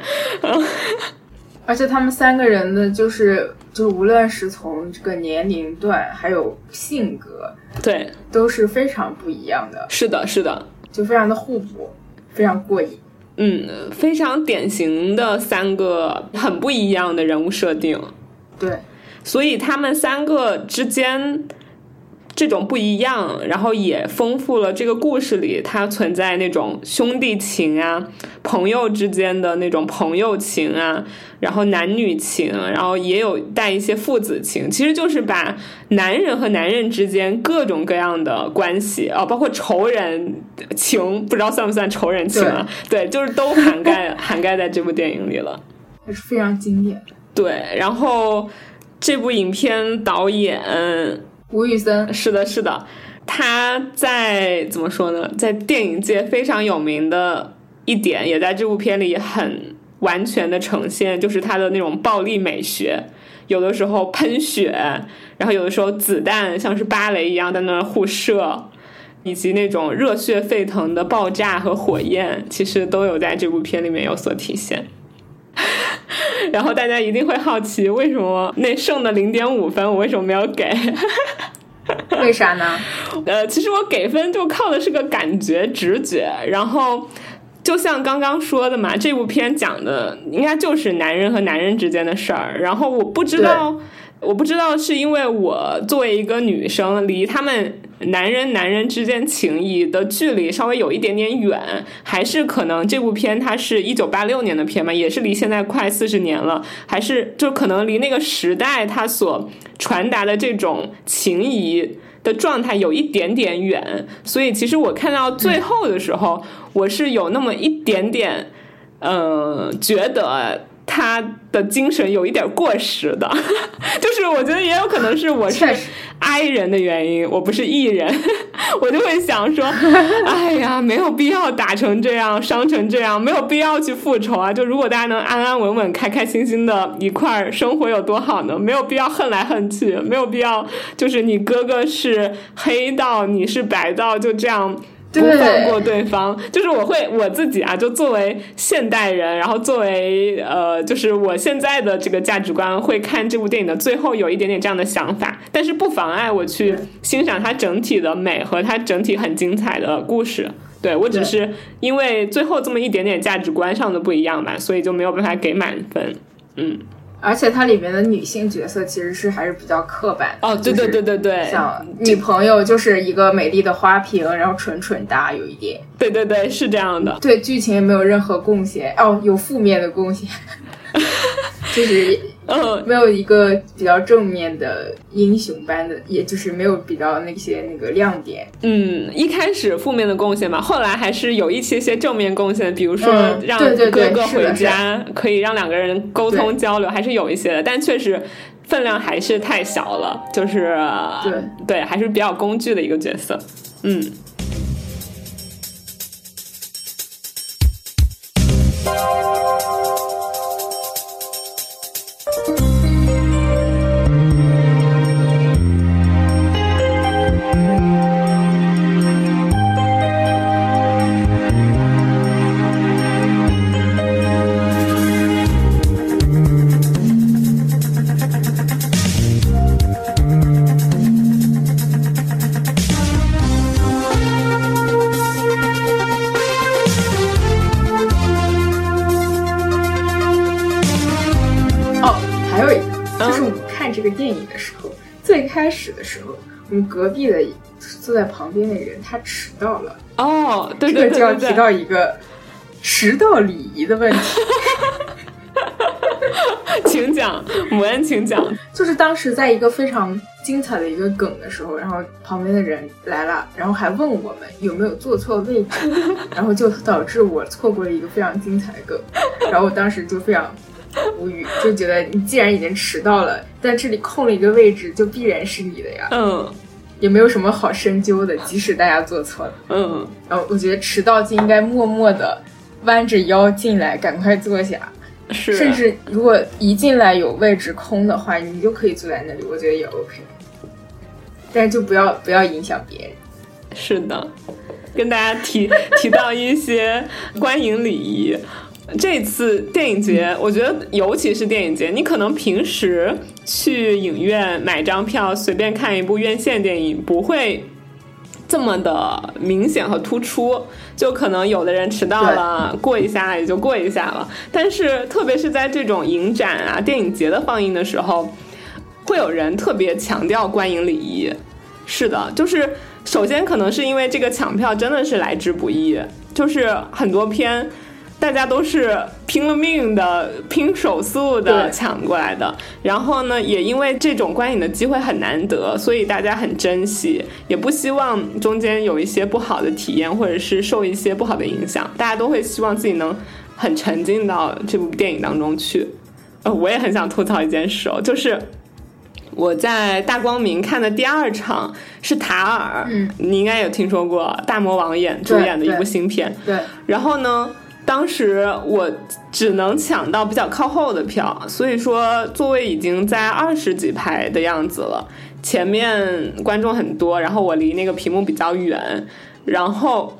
而且他们三个人的就是，就无论是从这个年龄段，还有性格，对，都是非常不一样的。是的，是的，就非常的互补，非常过瘾。嗯，非常典型的三个很不一样的人物设定，对，所以他们三个之间这种不一样，然后也丰富了这个故事里它存在那种兄弟情啊、朋友之间的那种朋友情啊。然后男女情，然后也有带一些父子情，其实就是把男人和男人之间各种各样的关系啊，包括仇人情，不知道算不算仇人情啊？对，就是都涵盖涵盖在这部电影里了，还是非常经典。对，然后这部影片导演吴宇森，是的，是的，他在怎么说呢？在电影界非常有名的一点，也在这部片里很。完全的呈现就是他的那种暴力美学，有的时候喷血，然后有的时候子弹像是芭蕾一样在那互射，以及那种热血沸腾的爆炸和火焰，其实都有在这部片里面有所体现。然后大家一定会好奇，为什么那剩的零点五分我为什么没有给？为啥呢？呃，其实我给分就靠的是个感觉、直觉，然后。就像刚刚说的嘛，这部片讲的应该就是男人和男人之间的事儿。然后我不知道我不知道是因为我作为一个女生，离他们男人男人之间情谊的距离稍微有一点点远，还是可能这部片它是一九八六年的片嘛，也是离现在快四十年了，还是就可能离那个时代它所传达的这种情谊的状态有一点点远，所以其实我看到最后的时候，我是有那么一点点，呃，觉得。他的精神有一点过时的，就是我觉得也有可能是我是 I 人的原因，我不是 E 人，我就会想说，哎呀，没有必要打成这样，伤成这样，没有必要去复仇啊！就如果大家能安安稳稳、开开心心的一块儿生活，有多好呢？没有必要恨来恨去，没有必要就是你哥哥是黑道，你是白道，就这样。不放过对方，就是我会我自己啊，就作为现代人，然后作为呃，就是我现在的这个价值观，会看这部电影的最后有一点点这样的想法，但是不妨碍我去欣赏它整体的美和它整体很精彩的故事。对我只是因为最后这么一点点价值观上的不一样吧，所以就没有办法给满分。嗯。而且它里面的女性角色其实是还是比较刻板哦，对对对对对，像女朋友就是一个美丽的花瓶，然后蠢蠢哒，有一点，对对对，是这样的，对剧情也没有任何贡献。哦，有负面的贡献，就是。嗯，没有一个比较正面的英雄般的，也就是没有比较那些那个亮点。嗯，一开始负面的贡献嘛，后来还是有一些些正面贡献，比如说让哥哥回家，可以让两个人沟通交流，还是有一些的，但确实分量还是太小了，就是对对，还是比较工具的一个角色。嗯。开始的时候，我们隔壁的坐在旁边的人他迟到了。哦，对对对，就要提到一个迟到礼仪的问题。请讲，母恩，请讲。就是当时在一个非常精彩的一个梗的时候，然后旁边的人来了，然后还问我们有没有坐错位置，然后就导致我错过了一个非常精彩的梗。然后我当时就非常。无语，就觉得你既然已经迟到了，在这里空了一个位置，就必然是你的呀。嗯，也没有什么好深究的，即使大家做错了。嗯，然后我觉得迟到就应该默默的弯着腰进来，赶快坐下。是，甚至如果一进来有位置空的话，你就可以坐在那里，我觉得也 OK。但是就不要不要影响别人。是的，跟大家提提到一些观影礼仪。这次电影节，我觉得尤其是电影节，你可能平时去影院买张票，随便看一部院线电影，不会这么的明显和突出。就可能有的人迟到了，过一下也就过一下了。但是，特别是在这种影展啊、电影节的放映的时候，会有人特别强调观影礼仪。是的，就是首先可能是因为这个抢票真的是来之不易，就是很多片。大家都是拼了命的、拼手速的抢过来的，然后呢，也因为这种观影的机会很难得，所以大家很珍惜，也不希望中间有一些不好的体验，或者是受一些不好的影响。大家都会希望自己能很沉浸到这部电影当中去。呃，我也很想吐槽一件事哦，就是我在大光明看的第二场是塔尔，嗯，你应该有听说过大魔王演主演的一部新片，对，然后呢？当时我只能抢到比较靠后的票，所以说座位已经在二十几排的样子了。前面观众很多，然后我离那个屏幕比较远，然后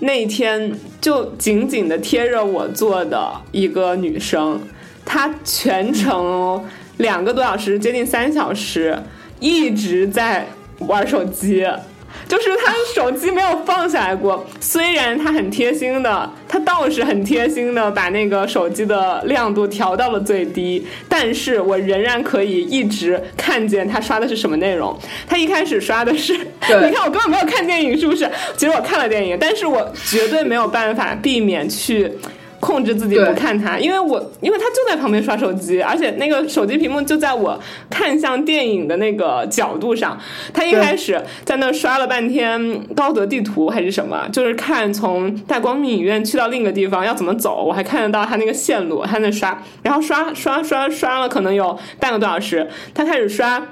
那一天就紧紧的贴着我坐的一个女生，她全程两个多小时，接近三小时，一直在玩手机。就是他手机没有放下来过。虽然他很贴心的，他倒是很贴心的把那个手机的亮度调到了最低，但是我仍然可以一直看见他刷的是什么内容。他一开始刷的是，你看我根本没有看电影，是不是？其实我看了电影，但是我绝对没有办法避免去。控制自己不看它，因为我因为他就在旁边刷手机，而且那个手机屏幕就在我看向电影的那个角度上。他一开始在那刷了半天高德地图还是什么，就是看从大光明影院去到另一个地方要怎么走，我还看得到他那个线路，他在刷，然后刷刷刷刷了可能有半个多小时，他开始刷。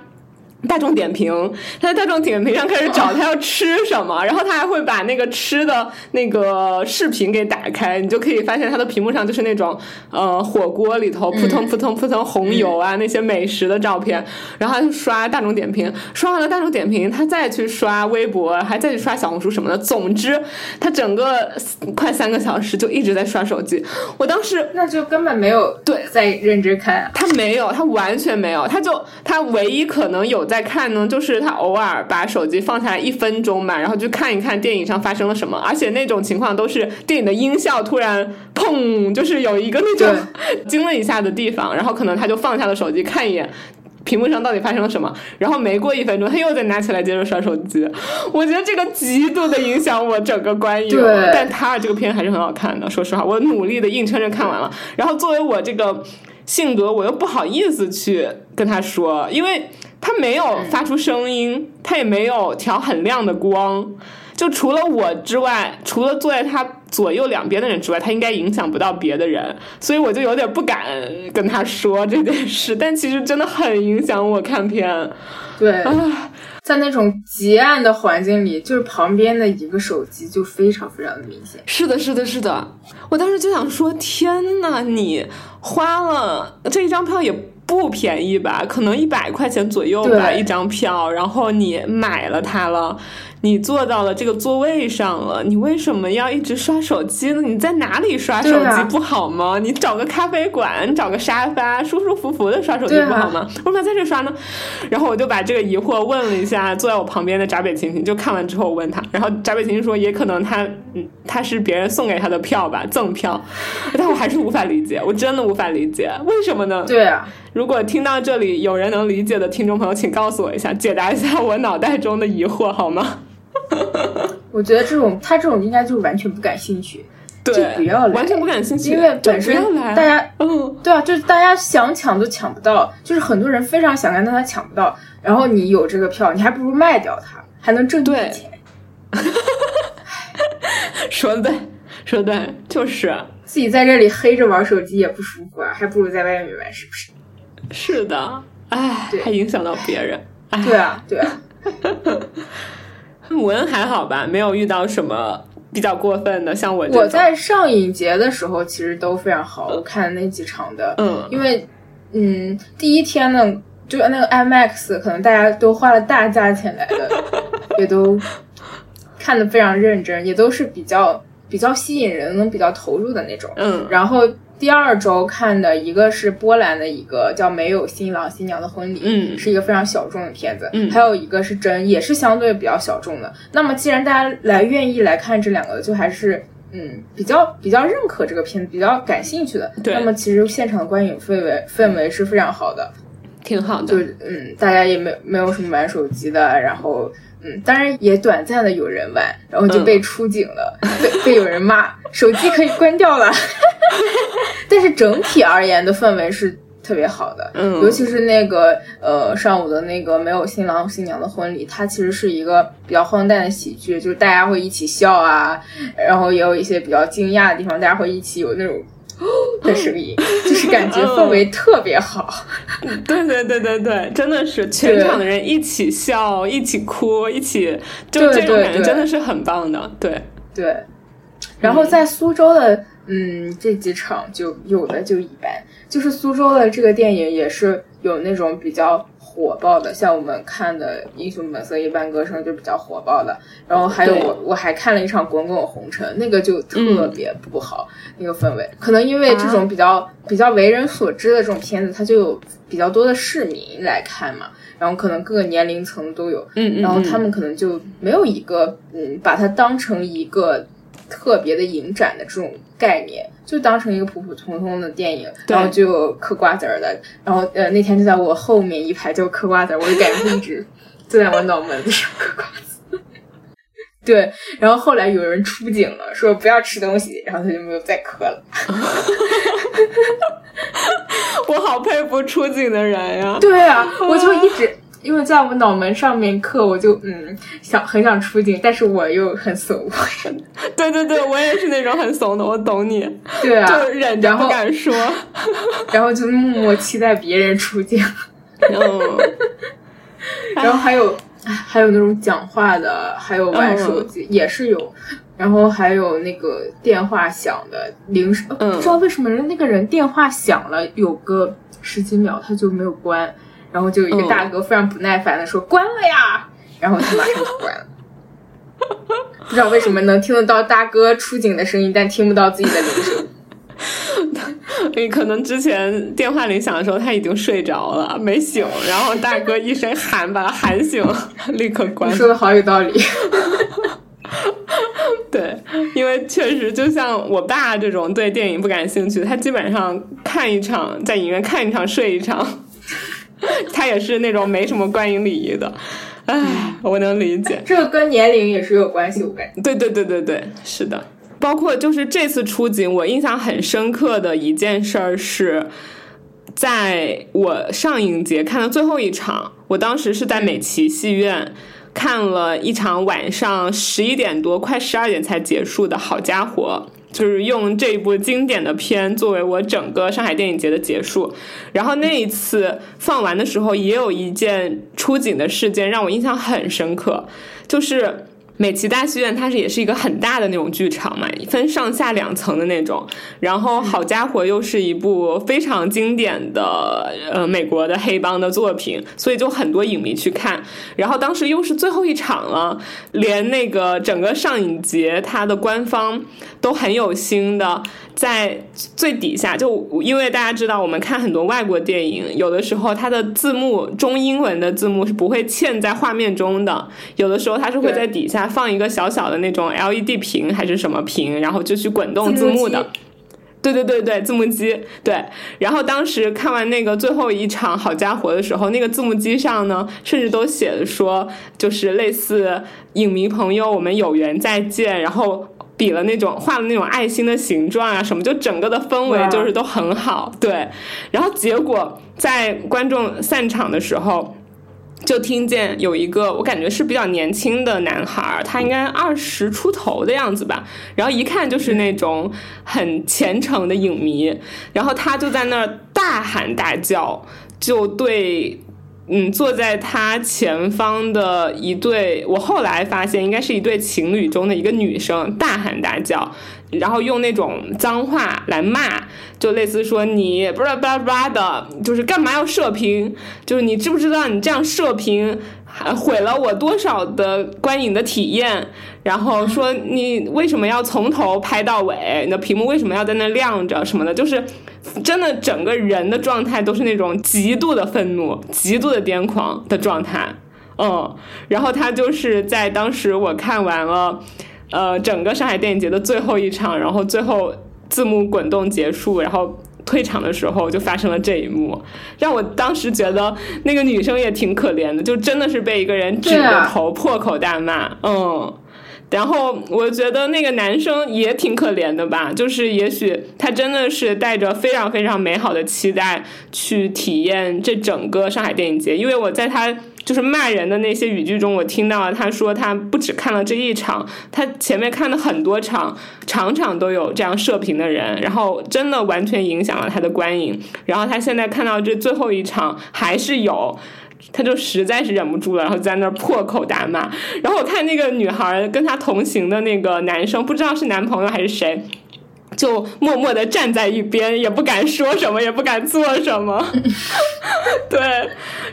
大众点评，他在大众点评上开始找他要吃什么，然后他还会把那个吃的那个视频给打开，你就可以发现他的屏幕上就是那种呃火锅里头扑通扑通扑通红油啊那些美食的照片，然后他就刷大众点评，刷完了大众点评，他再去刷微博，还再去刷小红书什么的，总之他整个快三个小时就一直在刷手机。我当时那就根本没有对。在认真看，他没有，他完全没有，他就他唯一可能有在。在看呢，就是他偶尔把手机放下来一分钟吧，然后就看一看电影上发生了什么，而且那种情况都是电影的音效突然砰，就是有一个那种 惊了一下的地方，然后可能他就放下了手机，看一眼屏幕上到底发生了什么，然后没过一分钟，他又再拿起来接着刷手机。我觉得这个极度的影响我整个观影，但他这个片还是很好看的。说实话，我努力的硬撑着看完了，然后作为我这个性格，我又不好意思去跟他说，因为。他没有发出声音，他也没有调很亮的光，就除了我之外，除了坐在他左右两边的人之外，他应该影响不到别的人，所以我就有点不敢跟他说这件事。但其实真的很影响我看片。对，啊在那种极暗的环境里，就是旁边的一个手机就非常非常的明显。是的，是的，是的。我当时就想说，天呐，你花了这一张票也。不便宜吧？可能一百块钱左右吧，一张票。然后你买了它了。你坐到了这个座位上了，你为什么要一直刷手机呢？你在哪里刷手机不好吗？你找个咖啡馆，找个沙发，舒舒服服的刷手机不好吗？为什么在这刷呢？然后我就把这个疑惑问了一下坐在我旁边的闸北晴晴，就看完之后我问他，然后闸北晴晴说，也可能他嗯他是别人送给他的票吧，赠票，但我还是无法理解，我真的无法理解，为什么呢？对啊，如果听到这里有人能理解的听众朋友，请告诉我一下，解答一下我脑袋中的疑惑好吗？我觉得这种他这种应该就是完全不感兴趣，对，不要来，完全不感兴趣，因为本身大家，嗯，对啊，就是大家想抢都抢不到，就是很多人非常想看，但他抢不到，然后你有这个票，你还不如卖掉它，还能挣点钱。说的对，说的对，就是自己在这里黑着玩手机也不舒服啊，还不如在外面玩，是不是？是的，哎，还影响到别人，对啊，对啊。姆恩还好吧，没有遇到什么比较过分的。像我，我在上影节的时候其实都非常好，我看那几场的，嗯，因为嗯，第一天呢，就那个 IMAX，可能大家都花了大价钱来的，也都看的非常认真，也都是比较比较吸引人，能比较投入的那种，嗯，然后。第二周看的一个是波兰的一个叫《没有新郎新娘的婚礼》，嗯，是一个非常小众的片子，嗯，还有一个是真，也是相对比较小众的。那么既然大家来愿意来看这两个，就还是嗯比较比较认可这个片子，比较感兴趣的。对。那么其实现场的观影氛围氛围是非常好的，挺好的。就嗯，大家也没没有什么玩手机的，然后。嗯，当然也短暂的有人玩，然后就被出警了，被被有人骂，手机可以关掉了。但是整体而言的氛围是特别好的，嗯，尤其是那个呃上午的那个没有新郎新娘的婚礼，它其实是一个比较荒诞的喜剧，就是大家会一起笑啊，然后也有一些比较惊讶的地方，大家会一起有那种。的声音，就是感觉氛围特别好。对对对对对，真的是全场的人一起笑，一起哭，一起，就这种感觉真的是很棒的。对对。然后在苏州的，嗯，这几场就有的就一般。就是苏州的这个电影也是有那种比较火爆的，像我们看的《英雄本色》《一般歌声》就比较火爆的。然后还有我我还看了一场《滚滚红尘》，那个就特别不好，那个氛围。可能因为这种比较、比较为人所知的这种片子，它就有比较多的市民来看嘛，然后可能各个年龄层都有，嗯嗯，然后他嗯们可能就没有一个嗯，把它当成一个特别的影展的这种概念，就当成一个普普通通的电影，然后就嗑瓜子儿的，然后呃那天就在我后面一排就嗑瓜子儿，我就感觉他一直就在我脑门子上嗑瓜子。对，然后后来有人出警了，说不要吃东西，然后他就没有再嗑了。我好佩服出警的人呀。对啊，我就一直因为在我脑门上面刻，我就嗯想很想出镜，但是我又很怂。对对对，我也是那种很怂的，我懂你，对啊，就忍着不敢说。然后 就默默期待别人出镜，嗯，然后还有还有那种讲话的，还有玩手机、也是有。然后还有那个电话响的铃声，不知道为什么人那个人电话响了有个十几秒他就没有关，然后就有一个嗯大哥非常不耐烦的说、关了呀，然后他马上就关了。不知道为什么能听得到大哥出警的声音，但听不到自己的铃声。你 可能之前电话铃响的时候他已经睡着了，没醒，然后大哥一声喊把他喊醒，立刻关你。说的好有道理。对，因为确实就像我爸这种对电影不感兴趣，他基本上看一场在影院看一场睡一场，他也是那种没什么观影礼仪的。唉，我能理解。这个跟年龄也是有关系，我感觉。对对对对对，是的。包括就是这次出警，我印象很深刻的一件事儿是，在我上影节看的最后一场，我当时是在美琪戏院看了一场晚上十一点多快十二点才结束的，好家伙！就是用这一部经典的片作为我整个上海电影节的结束。然后那一次放完的时候，也有一件出警的事件让我印象很深刻，就是。美琪大戏院它是也是一个很大的那种剧场嘛，分上下两层的那种。然后好家伙，又是一部非常经典的呃美国的黑帮的作品，所以就很多影迷去看。然后当时又是最后一场了，连那个整个上影节它的官方都很有心的。在最底下，就因为大家知道，我们看很多外国电影，有的时候它的字幕中英文的字幕是不会嵌在画面中的，有的时候它是会在底下放一个小小的那种 LED 屏还是什么屏，然后就去滚动字幕的。对对对对，字幕机对。然后当时看完那个最后一场好家伙的时候，那个字幕机上呢，甚至都写的说，就是类似影迷朋友，我们有缘再见，然后。比了那种画了那种爱心的形状啊什么，就整个的氛围就是都很好，对。然后结果在观众散场的时候，就听见有一个我感觉是比较年轻的男孩，他应该二十出头的样子吧，然后一看就是那种很虔诚的影迷，然后他就在那儿大喊大叫，就对。嗯，坐在他前方的一对，我后来发现应该是一对情侣中的一个女生，大喊大叫，然后用那种脏话来骂，就类似说你不是巴拉巴拉的，就是干嘛要射频？就是你知不知道你这样射频还毁了我多少的观影的体验？然后说你为什么要从头拍到尾？你的屏幕为什么要在那亮着什么的？就是真的整个人的状态都是那种极度的愤怒、极度的癫狂的状态。嗯，然后他就是在当时我看完了，呃，整个上海电影节的最后一场，然后最后字幕滚动结束，然后退场的时候就发生了这一幕，让我当时觉得那个女生也挺可怜的，就真的是被一个人指着头破口大骂，嗯。然后我觉得那个男生也挺可怜的吧，就是也许他真的是带着非常非常美好的期待去体验这整个上海电影节，因为我在他就是骂人的那些语句中，我听到了他说他不只看了这一场，他前面看了很多场，场场都有这样射频的人，然后真的完全影响了他的观影，然后他现在看到这最后一场还是有。他就实在是忍不住了，然后在那儿破口大骂。然后我看那个女孩跟他同行的那个男生，不知道是男朋友还是谁，就默默的站在一边，也不敢说什么，也不敢做什么。对，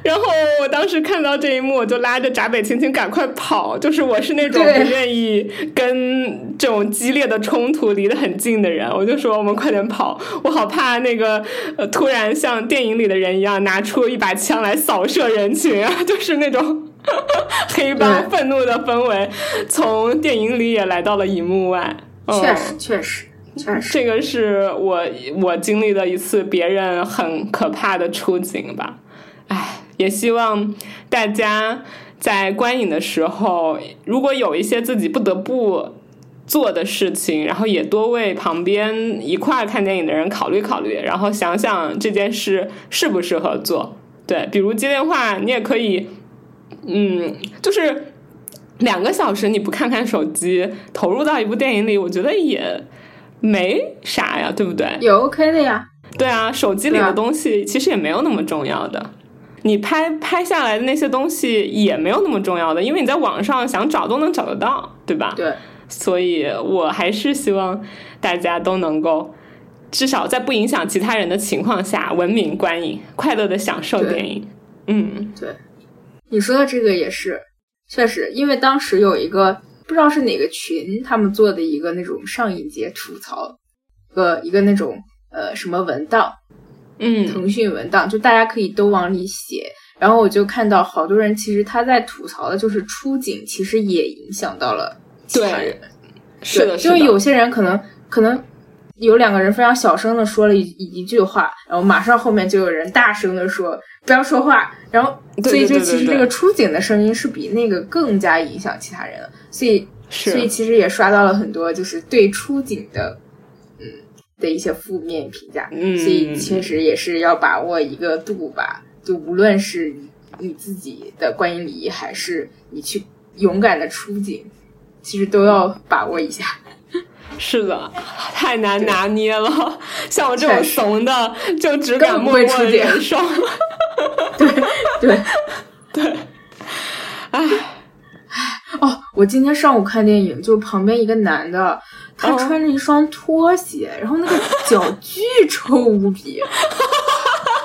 然后我当时看到这一幕，我就拉着闸北青青赶快跑。就是我是那种不愿意跟这种激烈的冲突离得很近的人，我就说我们快点跑，我好怕那个呃突然像电影里的人一样拿出一把枪来扫射人群啊，就是那种 黑帮愤怒的氛围，从电影里也来到了荧幕外。确实，确实。这个是我我经历的一次别人很可怕的出警吧，唉，也希望大家在观影的时候，如果有一些自己不得不做的事情，然后也多为旁边一块看电影的人考虑考虑，然后想想这件事适不适合做。对，比如接电话，你也可以，嗯，就是两个小时你不看看手机，投入到一部电影里，我觉得也。没啥呀，对不对？也 OK 的呀。对啊，手机里的东西其实也没有那么重要的。你拍拍下来的那些东西也没有那么重要的，因为你在网上想找都能找得到，对吧？对。所以我还是希望大家都能够，至少在不影响其他人的情况下，文明观影，快乐的享受电影。嗯，对。你说的这个也是，确实，因为当时有一个。不知道是哪个群他们做的一个那种上影节吐槽，个一个那种呃什么文档，嗯，腾讯文档，就大家可以都往里写。然后我就看到好多人其实他在吐槽的就是出警，其实也影响到了其他人。是的，就有些人可能可能有两个人非常小声的说了一一句话，然后马上后面就有人大声的说不要说话。然后所以就其实这个出警的声音是比那个更加影响其他人的。所以，所以其实也刷到了很多就是对出警的，嗯的一些负面评价。嗯，所以确实也是要把握一个度吧。就无论是你自己的观影礼仪，还是你去勇敢的出警，其实都要把握一下。是的，太难拿捏了。像我这种怂的，就只敢默默忍受。对 对对，哎。哦，我今天上午看电影，就旁边一个男的，他穿着一双拖鞋，然后那个脚巨臭无比。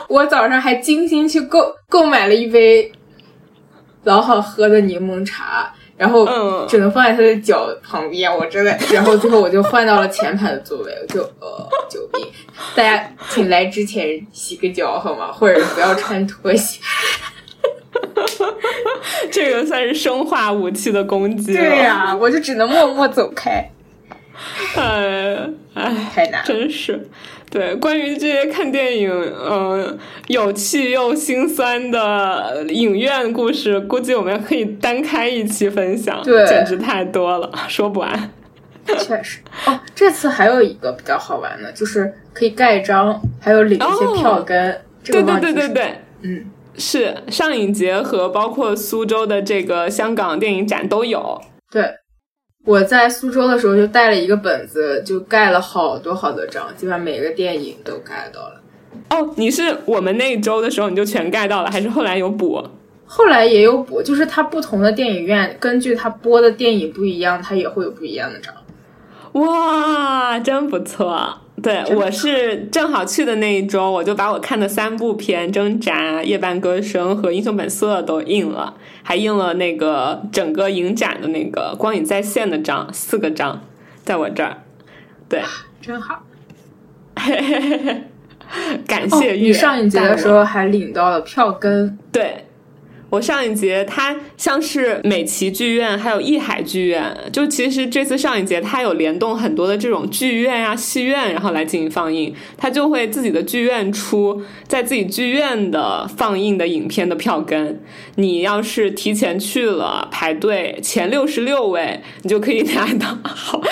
我早上还精心去购购买了一杯老好喝的柠檬茶，然后只能放在他的脚旁边。我真的，然后最后我就换到了前排的座位。我就呃，救命！大家请来之前洗个脚好吗？或者不要穿拖鞋。这个算是生化武器的攻击。对呀，我就只能默默走开。哎哎，太难，真是。对，关于这些看电影，嗯，有趣又心酸的影院故事，估计我们可以单开一期分享。对，简直太多了，说不完。确实。哦，这次还有一个比较好玩的，就是可以盖章，还有领一些票根。对对对对对，嗯。是上影节和包括苏州的这个香港电影展都有。对，我在苏州的时候就带了一个本子，就盖了好多好多章，基本上每个电影都盖到了。哦，你是我们那一周的时候你就全盖到了，还是后来有补？后来也有补，就是它不同的电影院根据它播的电影不一样，它也会有不一样的章。哇，真不错。对，我是正好去的那一周，我就把我看的三部片《挣扎》《夜半歌声》和《英雄本色》都印了，还印了那个整个影展的那个光影在线的章，四个章，在我这儿。对，真好。嘿嘿嘿嘿，感谢你上一节的时候还领到了票根。对。我上一节，它像是美琪剧院，还有艺海剧院，就其实这次上一节它有联动很多的这种剧院呀、戏院，然后来进行放映，它就会自己的剧院出在自己剧院的放映的影片的票根。你要是提前去了排队前六十六位，你就可以拿到。好，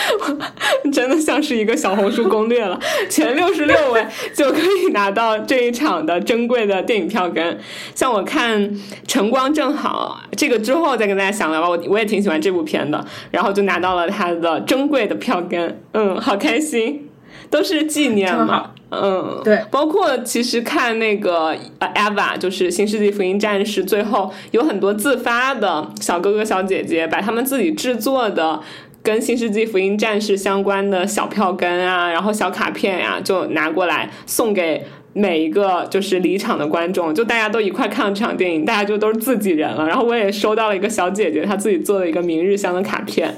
真的像是一个小红书攻略了，前六十六位就可以拿到这一场的珍贵的电影票根。像我看成。阳光正好，这个之后再跟大家详聊吧。我我也挺喜欢这部片的，然后就拿到了它的珍贵的票根，嗯，好开心，都是纪念嘛，嗯，对。包括其实看那个呃，Eva 就是《新世纪福音战士》，最后有很多自发的小哥哥小姐姐把他们自己制作的。跟《新世纪福音战士》相关的小票根啊，然后小卡片呀、就拿过来送给每一个就是离场的观众，就大家都一块看了这场电影，大家就都是自己人了。然后我也收到了一个小姐姐她自己做的一个明日香的卡片，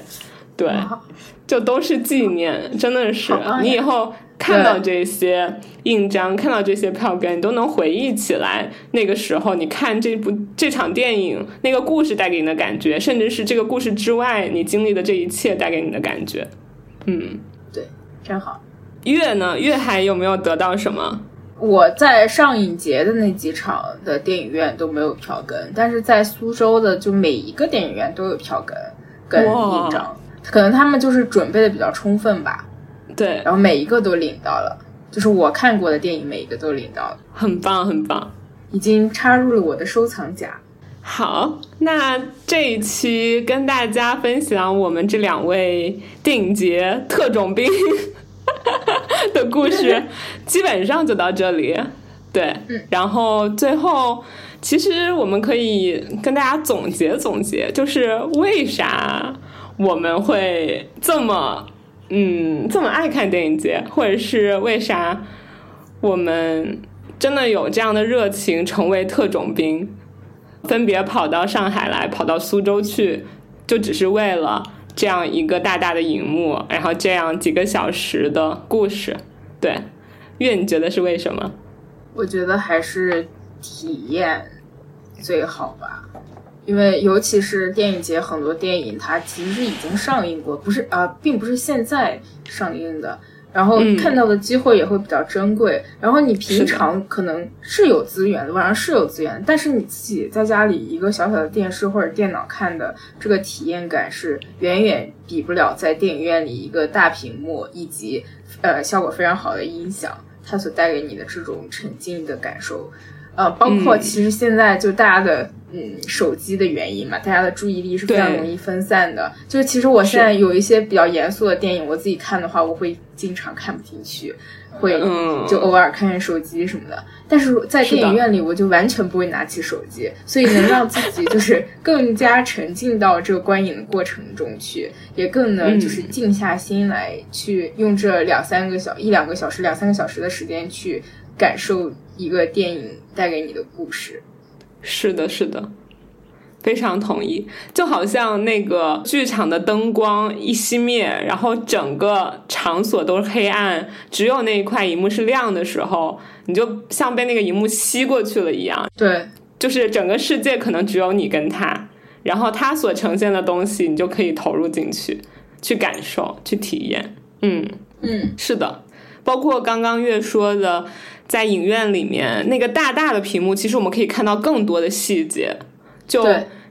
对，就都是纪念，真的是你以后看到这些印章，看到这些票根，你都能回忆起来那个时候你看这部这场电影那个故事带给你的感觉，甚至是这个故事之外你经历的这一切带给你的感觉。嗯，对真好。月呢？月还有没有得到什么？我在上影节的那几场的电影院都没有票根，但是在苏州的就每一个电影院都有票根跟哇。印章，可能他们就是准备的比较充分吧，对，然后每一个都领到了，就是我看过的电影每一个都领到了，很棒，很棒。已经插入了我的收藏夹。好，那这一期跟大家分享我们这两位电影节特种兵 的故事，基本上就到这里。对，然后最后，其实我们可以跟大家总结总结，就是为啥我们会这么嗯这么爱看电影节，或者是为啥我们真的有这样的热情，成为特种兵。分别跑到上海来，跑到苏州去，就只是为了这样一个大大的荧幕，然后这样几个小时的故事。对，月，你觉得是为什么？我觉得还是体验最好吧，因为尤其是电影节，很多电影它其实已经上映过，不是啊、并不是现在上映的。然后嗯看到的机会也会比较珍贵。然后你平常可能是有资源的，晚上是有资源，但是你自己在家里一个小小的电视或者电脑看的这个体验感是远远比不了在电影院里一个大屏幕以及呃效果非常好的音响，它所带给你的这种沉浸的感受。呃，包括嗯。其实现在就大家的嗯手机的原因嘛，大家的注意力是非常容易分散的。就是其实我现在有一些比较严肃的电影，我自己看的话，我会经常看不进去，会嗯。就偶尔看看手机什么的。但是在电影院里，我就完全不会拿起手机，所以能让自己就 是更加沉浸到这个观影的过程中去，也更能嗯。就是静下心来去用这两三个小一两个小时、两三个小时的时间去感受一个电影带给你的故事。是的，是的，非常同意。就好像那个剧场的灯光一熄灭，然后整个场所都是黑暗，只有那一块荧幕是亮的时候，你就像被那个荧幕吸过去了一样。对，就是整个世界可能只有你跟他，然后他所呈现的东西，你就可以投入进去，去感受，去体验。嗯，嗯，是的，包括刚刚月说的，在影院里面那个大大的屏幕，其实我们可以看到更多的细节，就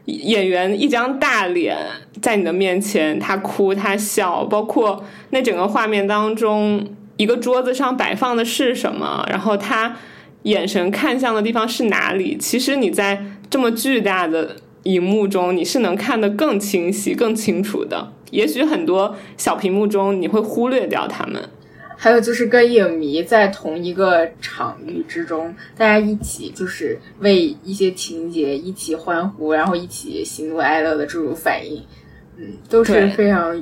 演员一张大脸在你的面前，他哭他笑，包括那整个画面当中，一个桌子上摆放的是什么，然后他眼神看向的地方是哪里，其实你在这么巨大的荧幕中，你是能看得更清晰、更清楚的。也许很多小屏幕中你会忽略掉他们。还有就是跟影迷在同一个场域之中，大家一起就是为一些情节一起欢呼，然后一起喜怒哀乐的这种反应，嗯，都是非常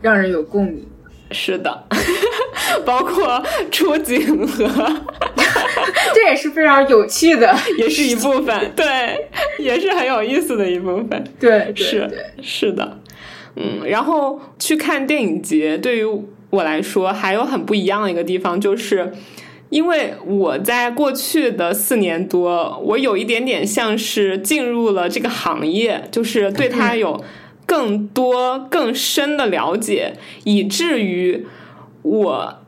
让人有共鸣。是的，包括出警和 这也是非常有趣的。也是一部分，对，也是很有意思的一部分。对，对是对，是的，嗯，然后去看电影节，对于我来说还有很不一样的一个地方，就是因为我在过去的四年多，我有一点点像是进入了这个行业，就是对 它有更多更深的了解，以至于我。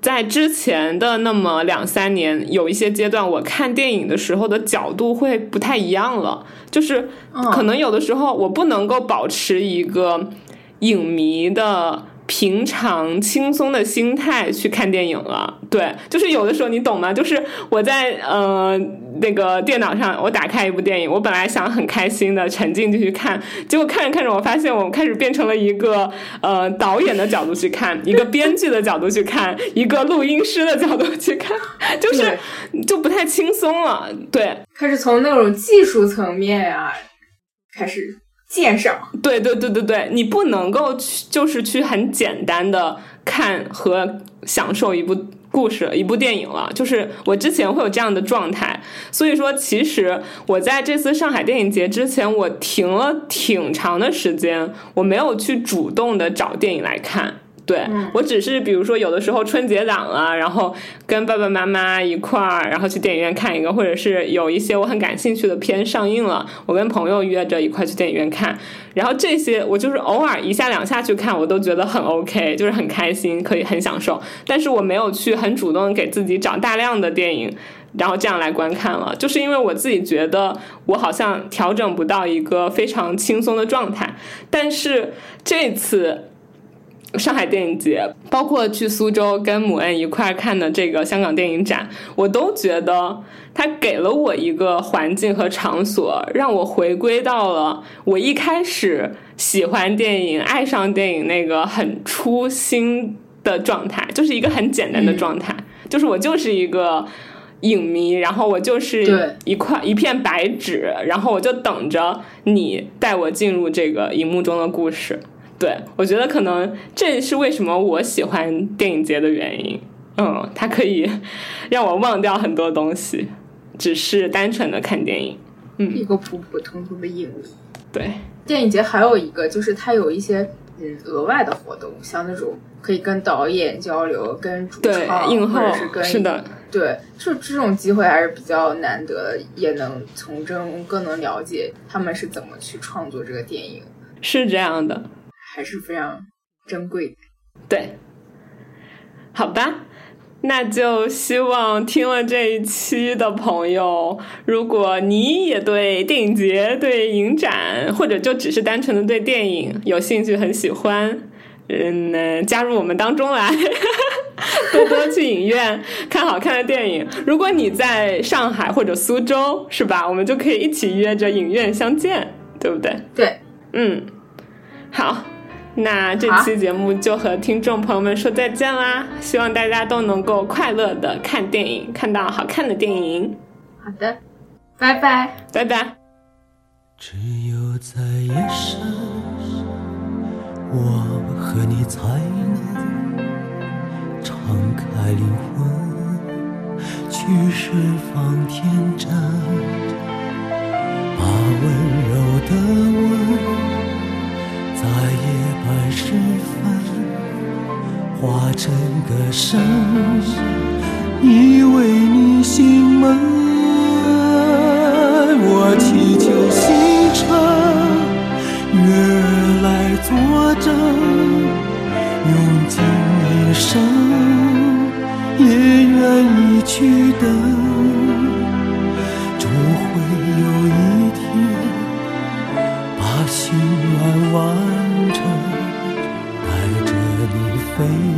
在之前的那么两三年，有一些阶段，我看电影的时候的角度会不太一样了，就是可能有的时候我不能够保持一个影迷的平常轻松的心态去看电影了。对，就是有的时候你懂吗？就是我在呃那个电脑上，我打开一部电影，我本来想很开心的沉浸进去看，结果看着看着，我发现我开始变成了一个呃导演的角度去看，一个编剧的角度去看，一个录音师的角度去看，就是就不太轻松了。对，开始从那种技术层面啊开始鉴赏。对对对对对，你不能够去，就是去很简单的看和享受一部故事、一部电影了。就是我之前会有这样的状态，所以说，其实我在这次上海电影节之前，我停了挺长的时间，我没有去主动的找电影来看。对我只是比如说有的时候春节档啊，然后跟爸爸妈妈一块儿，然后去电影院看一个，或者是有一些我很感兴趣的片上映了，我跟朋友约着一块去电影院看。然后这些我就是偶尔一下两下去看，我都觉得很 OK，就是很开心，可以很享受。但是我没有去很主动给自己找大量的电影，然后这样来观看了，就是因为我自己觉得我好像调整不到一个非常轻松的状态。但是这次。上海电影节，包括去苏州跟母恩一块看的这个香港电影展，我都觉得它给了我一个环境和场所，让我回归到了我一开始喜欢电影、爱上电影那个很初心的状态，就是一个很简单的状态，就是我就是一个影迷，然后我就是一块一片白纸，然后我就等着你带我进入这个荧幕中的故事。对，我觉得可能这是为什么我喜欢电影节的原因。嗯，它可以让我忘掉很多东西，只是单纯的看电影。嗯，一个普普通通的影迷。对，电影节还有一个就是它有一些嗯额外的活动，像那种可以跟导演交流、跟主创或者是跟是的，对，就这种机会还是比较难得，也能从中更能了解他们是怎么去创作这个电影。是这样的。还是非常珍贵的，对，好吧，那就希望听了这一期的朋友，如果你也对电影节、对影展，或者就只是单纯的对电影有兴趣、很喜欢，嗯，加入我们当中来，多多去影院看好看的电影。如果你在上海或者苏州，是吧？我们就可以一起约着影院相见，对不对？对，嗯，好。那这期节目就和听众朋友们说再见啦！希望大家都能够快乐的看电影，看到好看的电影。好的，拜拜，拜拜。只有在夜深，我和你才能敞开灵魂，去释放天真，把温柔的吻。在夜半时分，化成歌声，依偎你心门。我祈求星辰，月儿来作证，用尽一生，也愿意去等。终会有一天，把心愿完。飞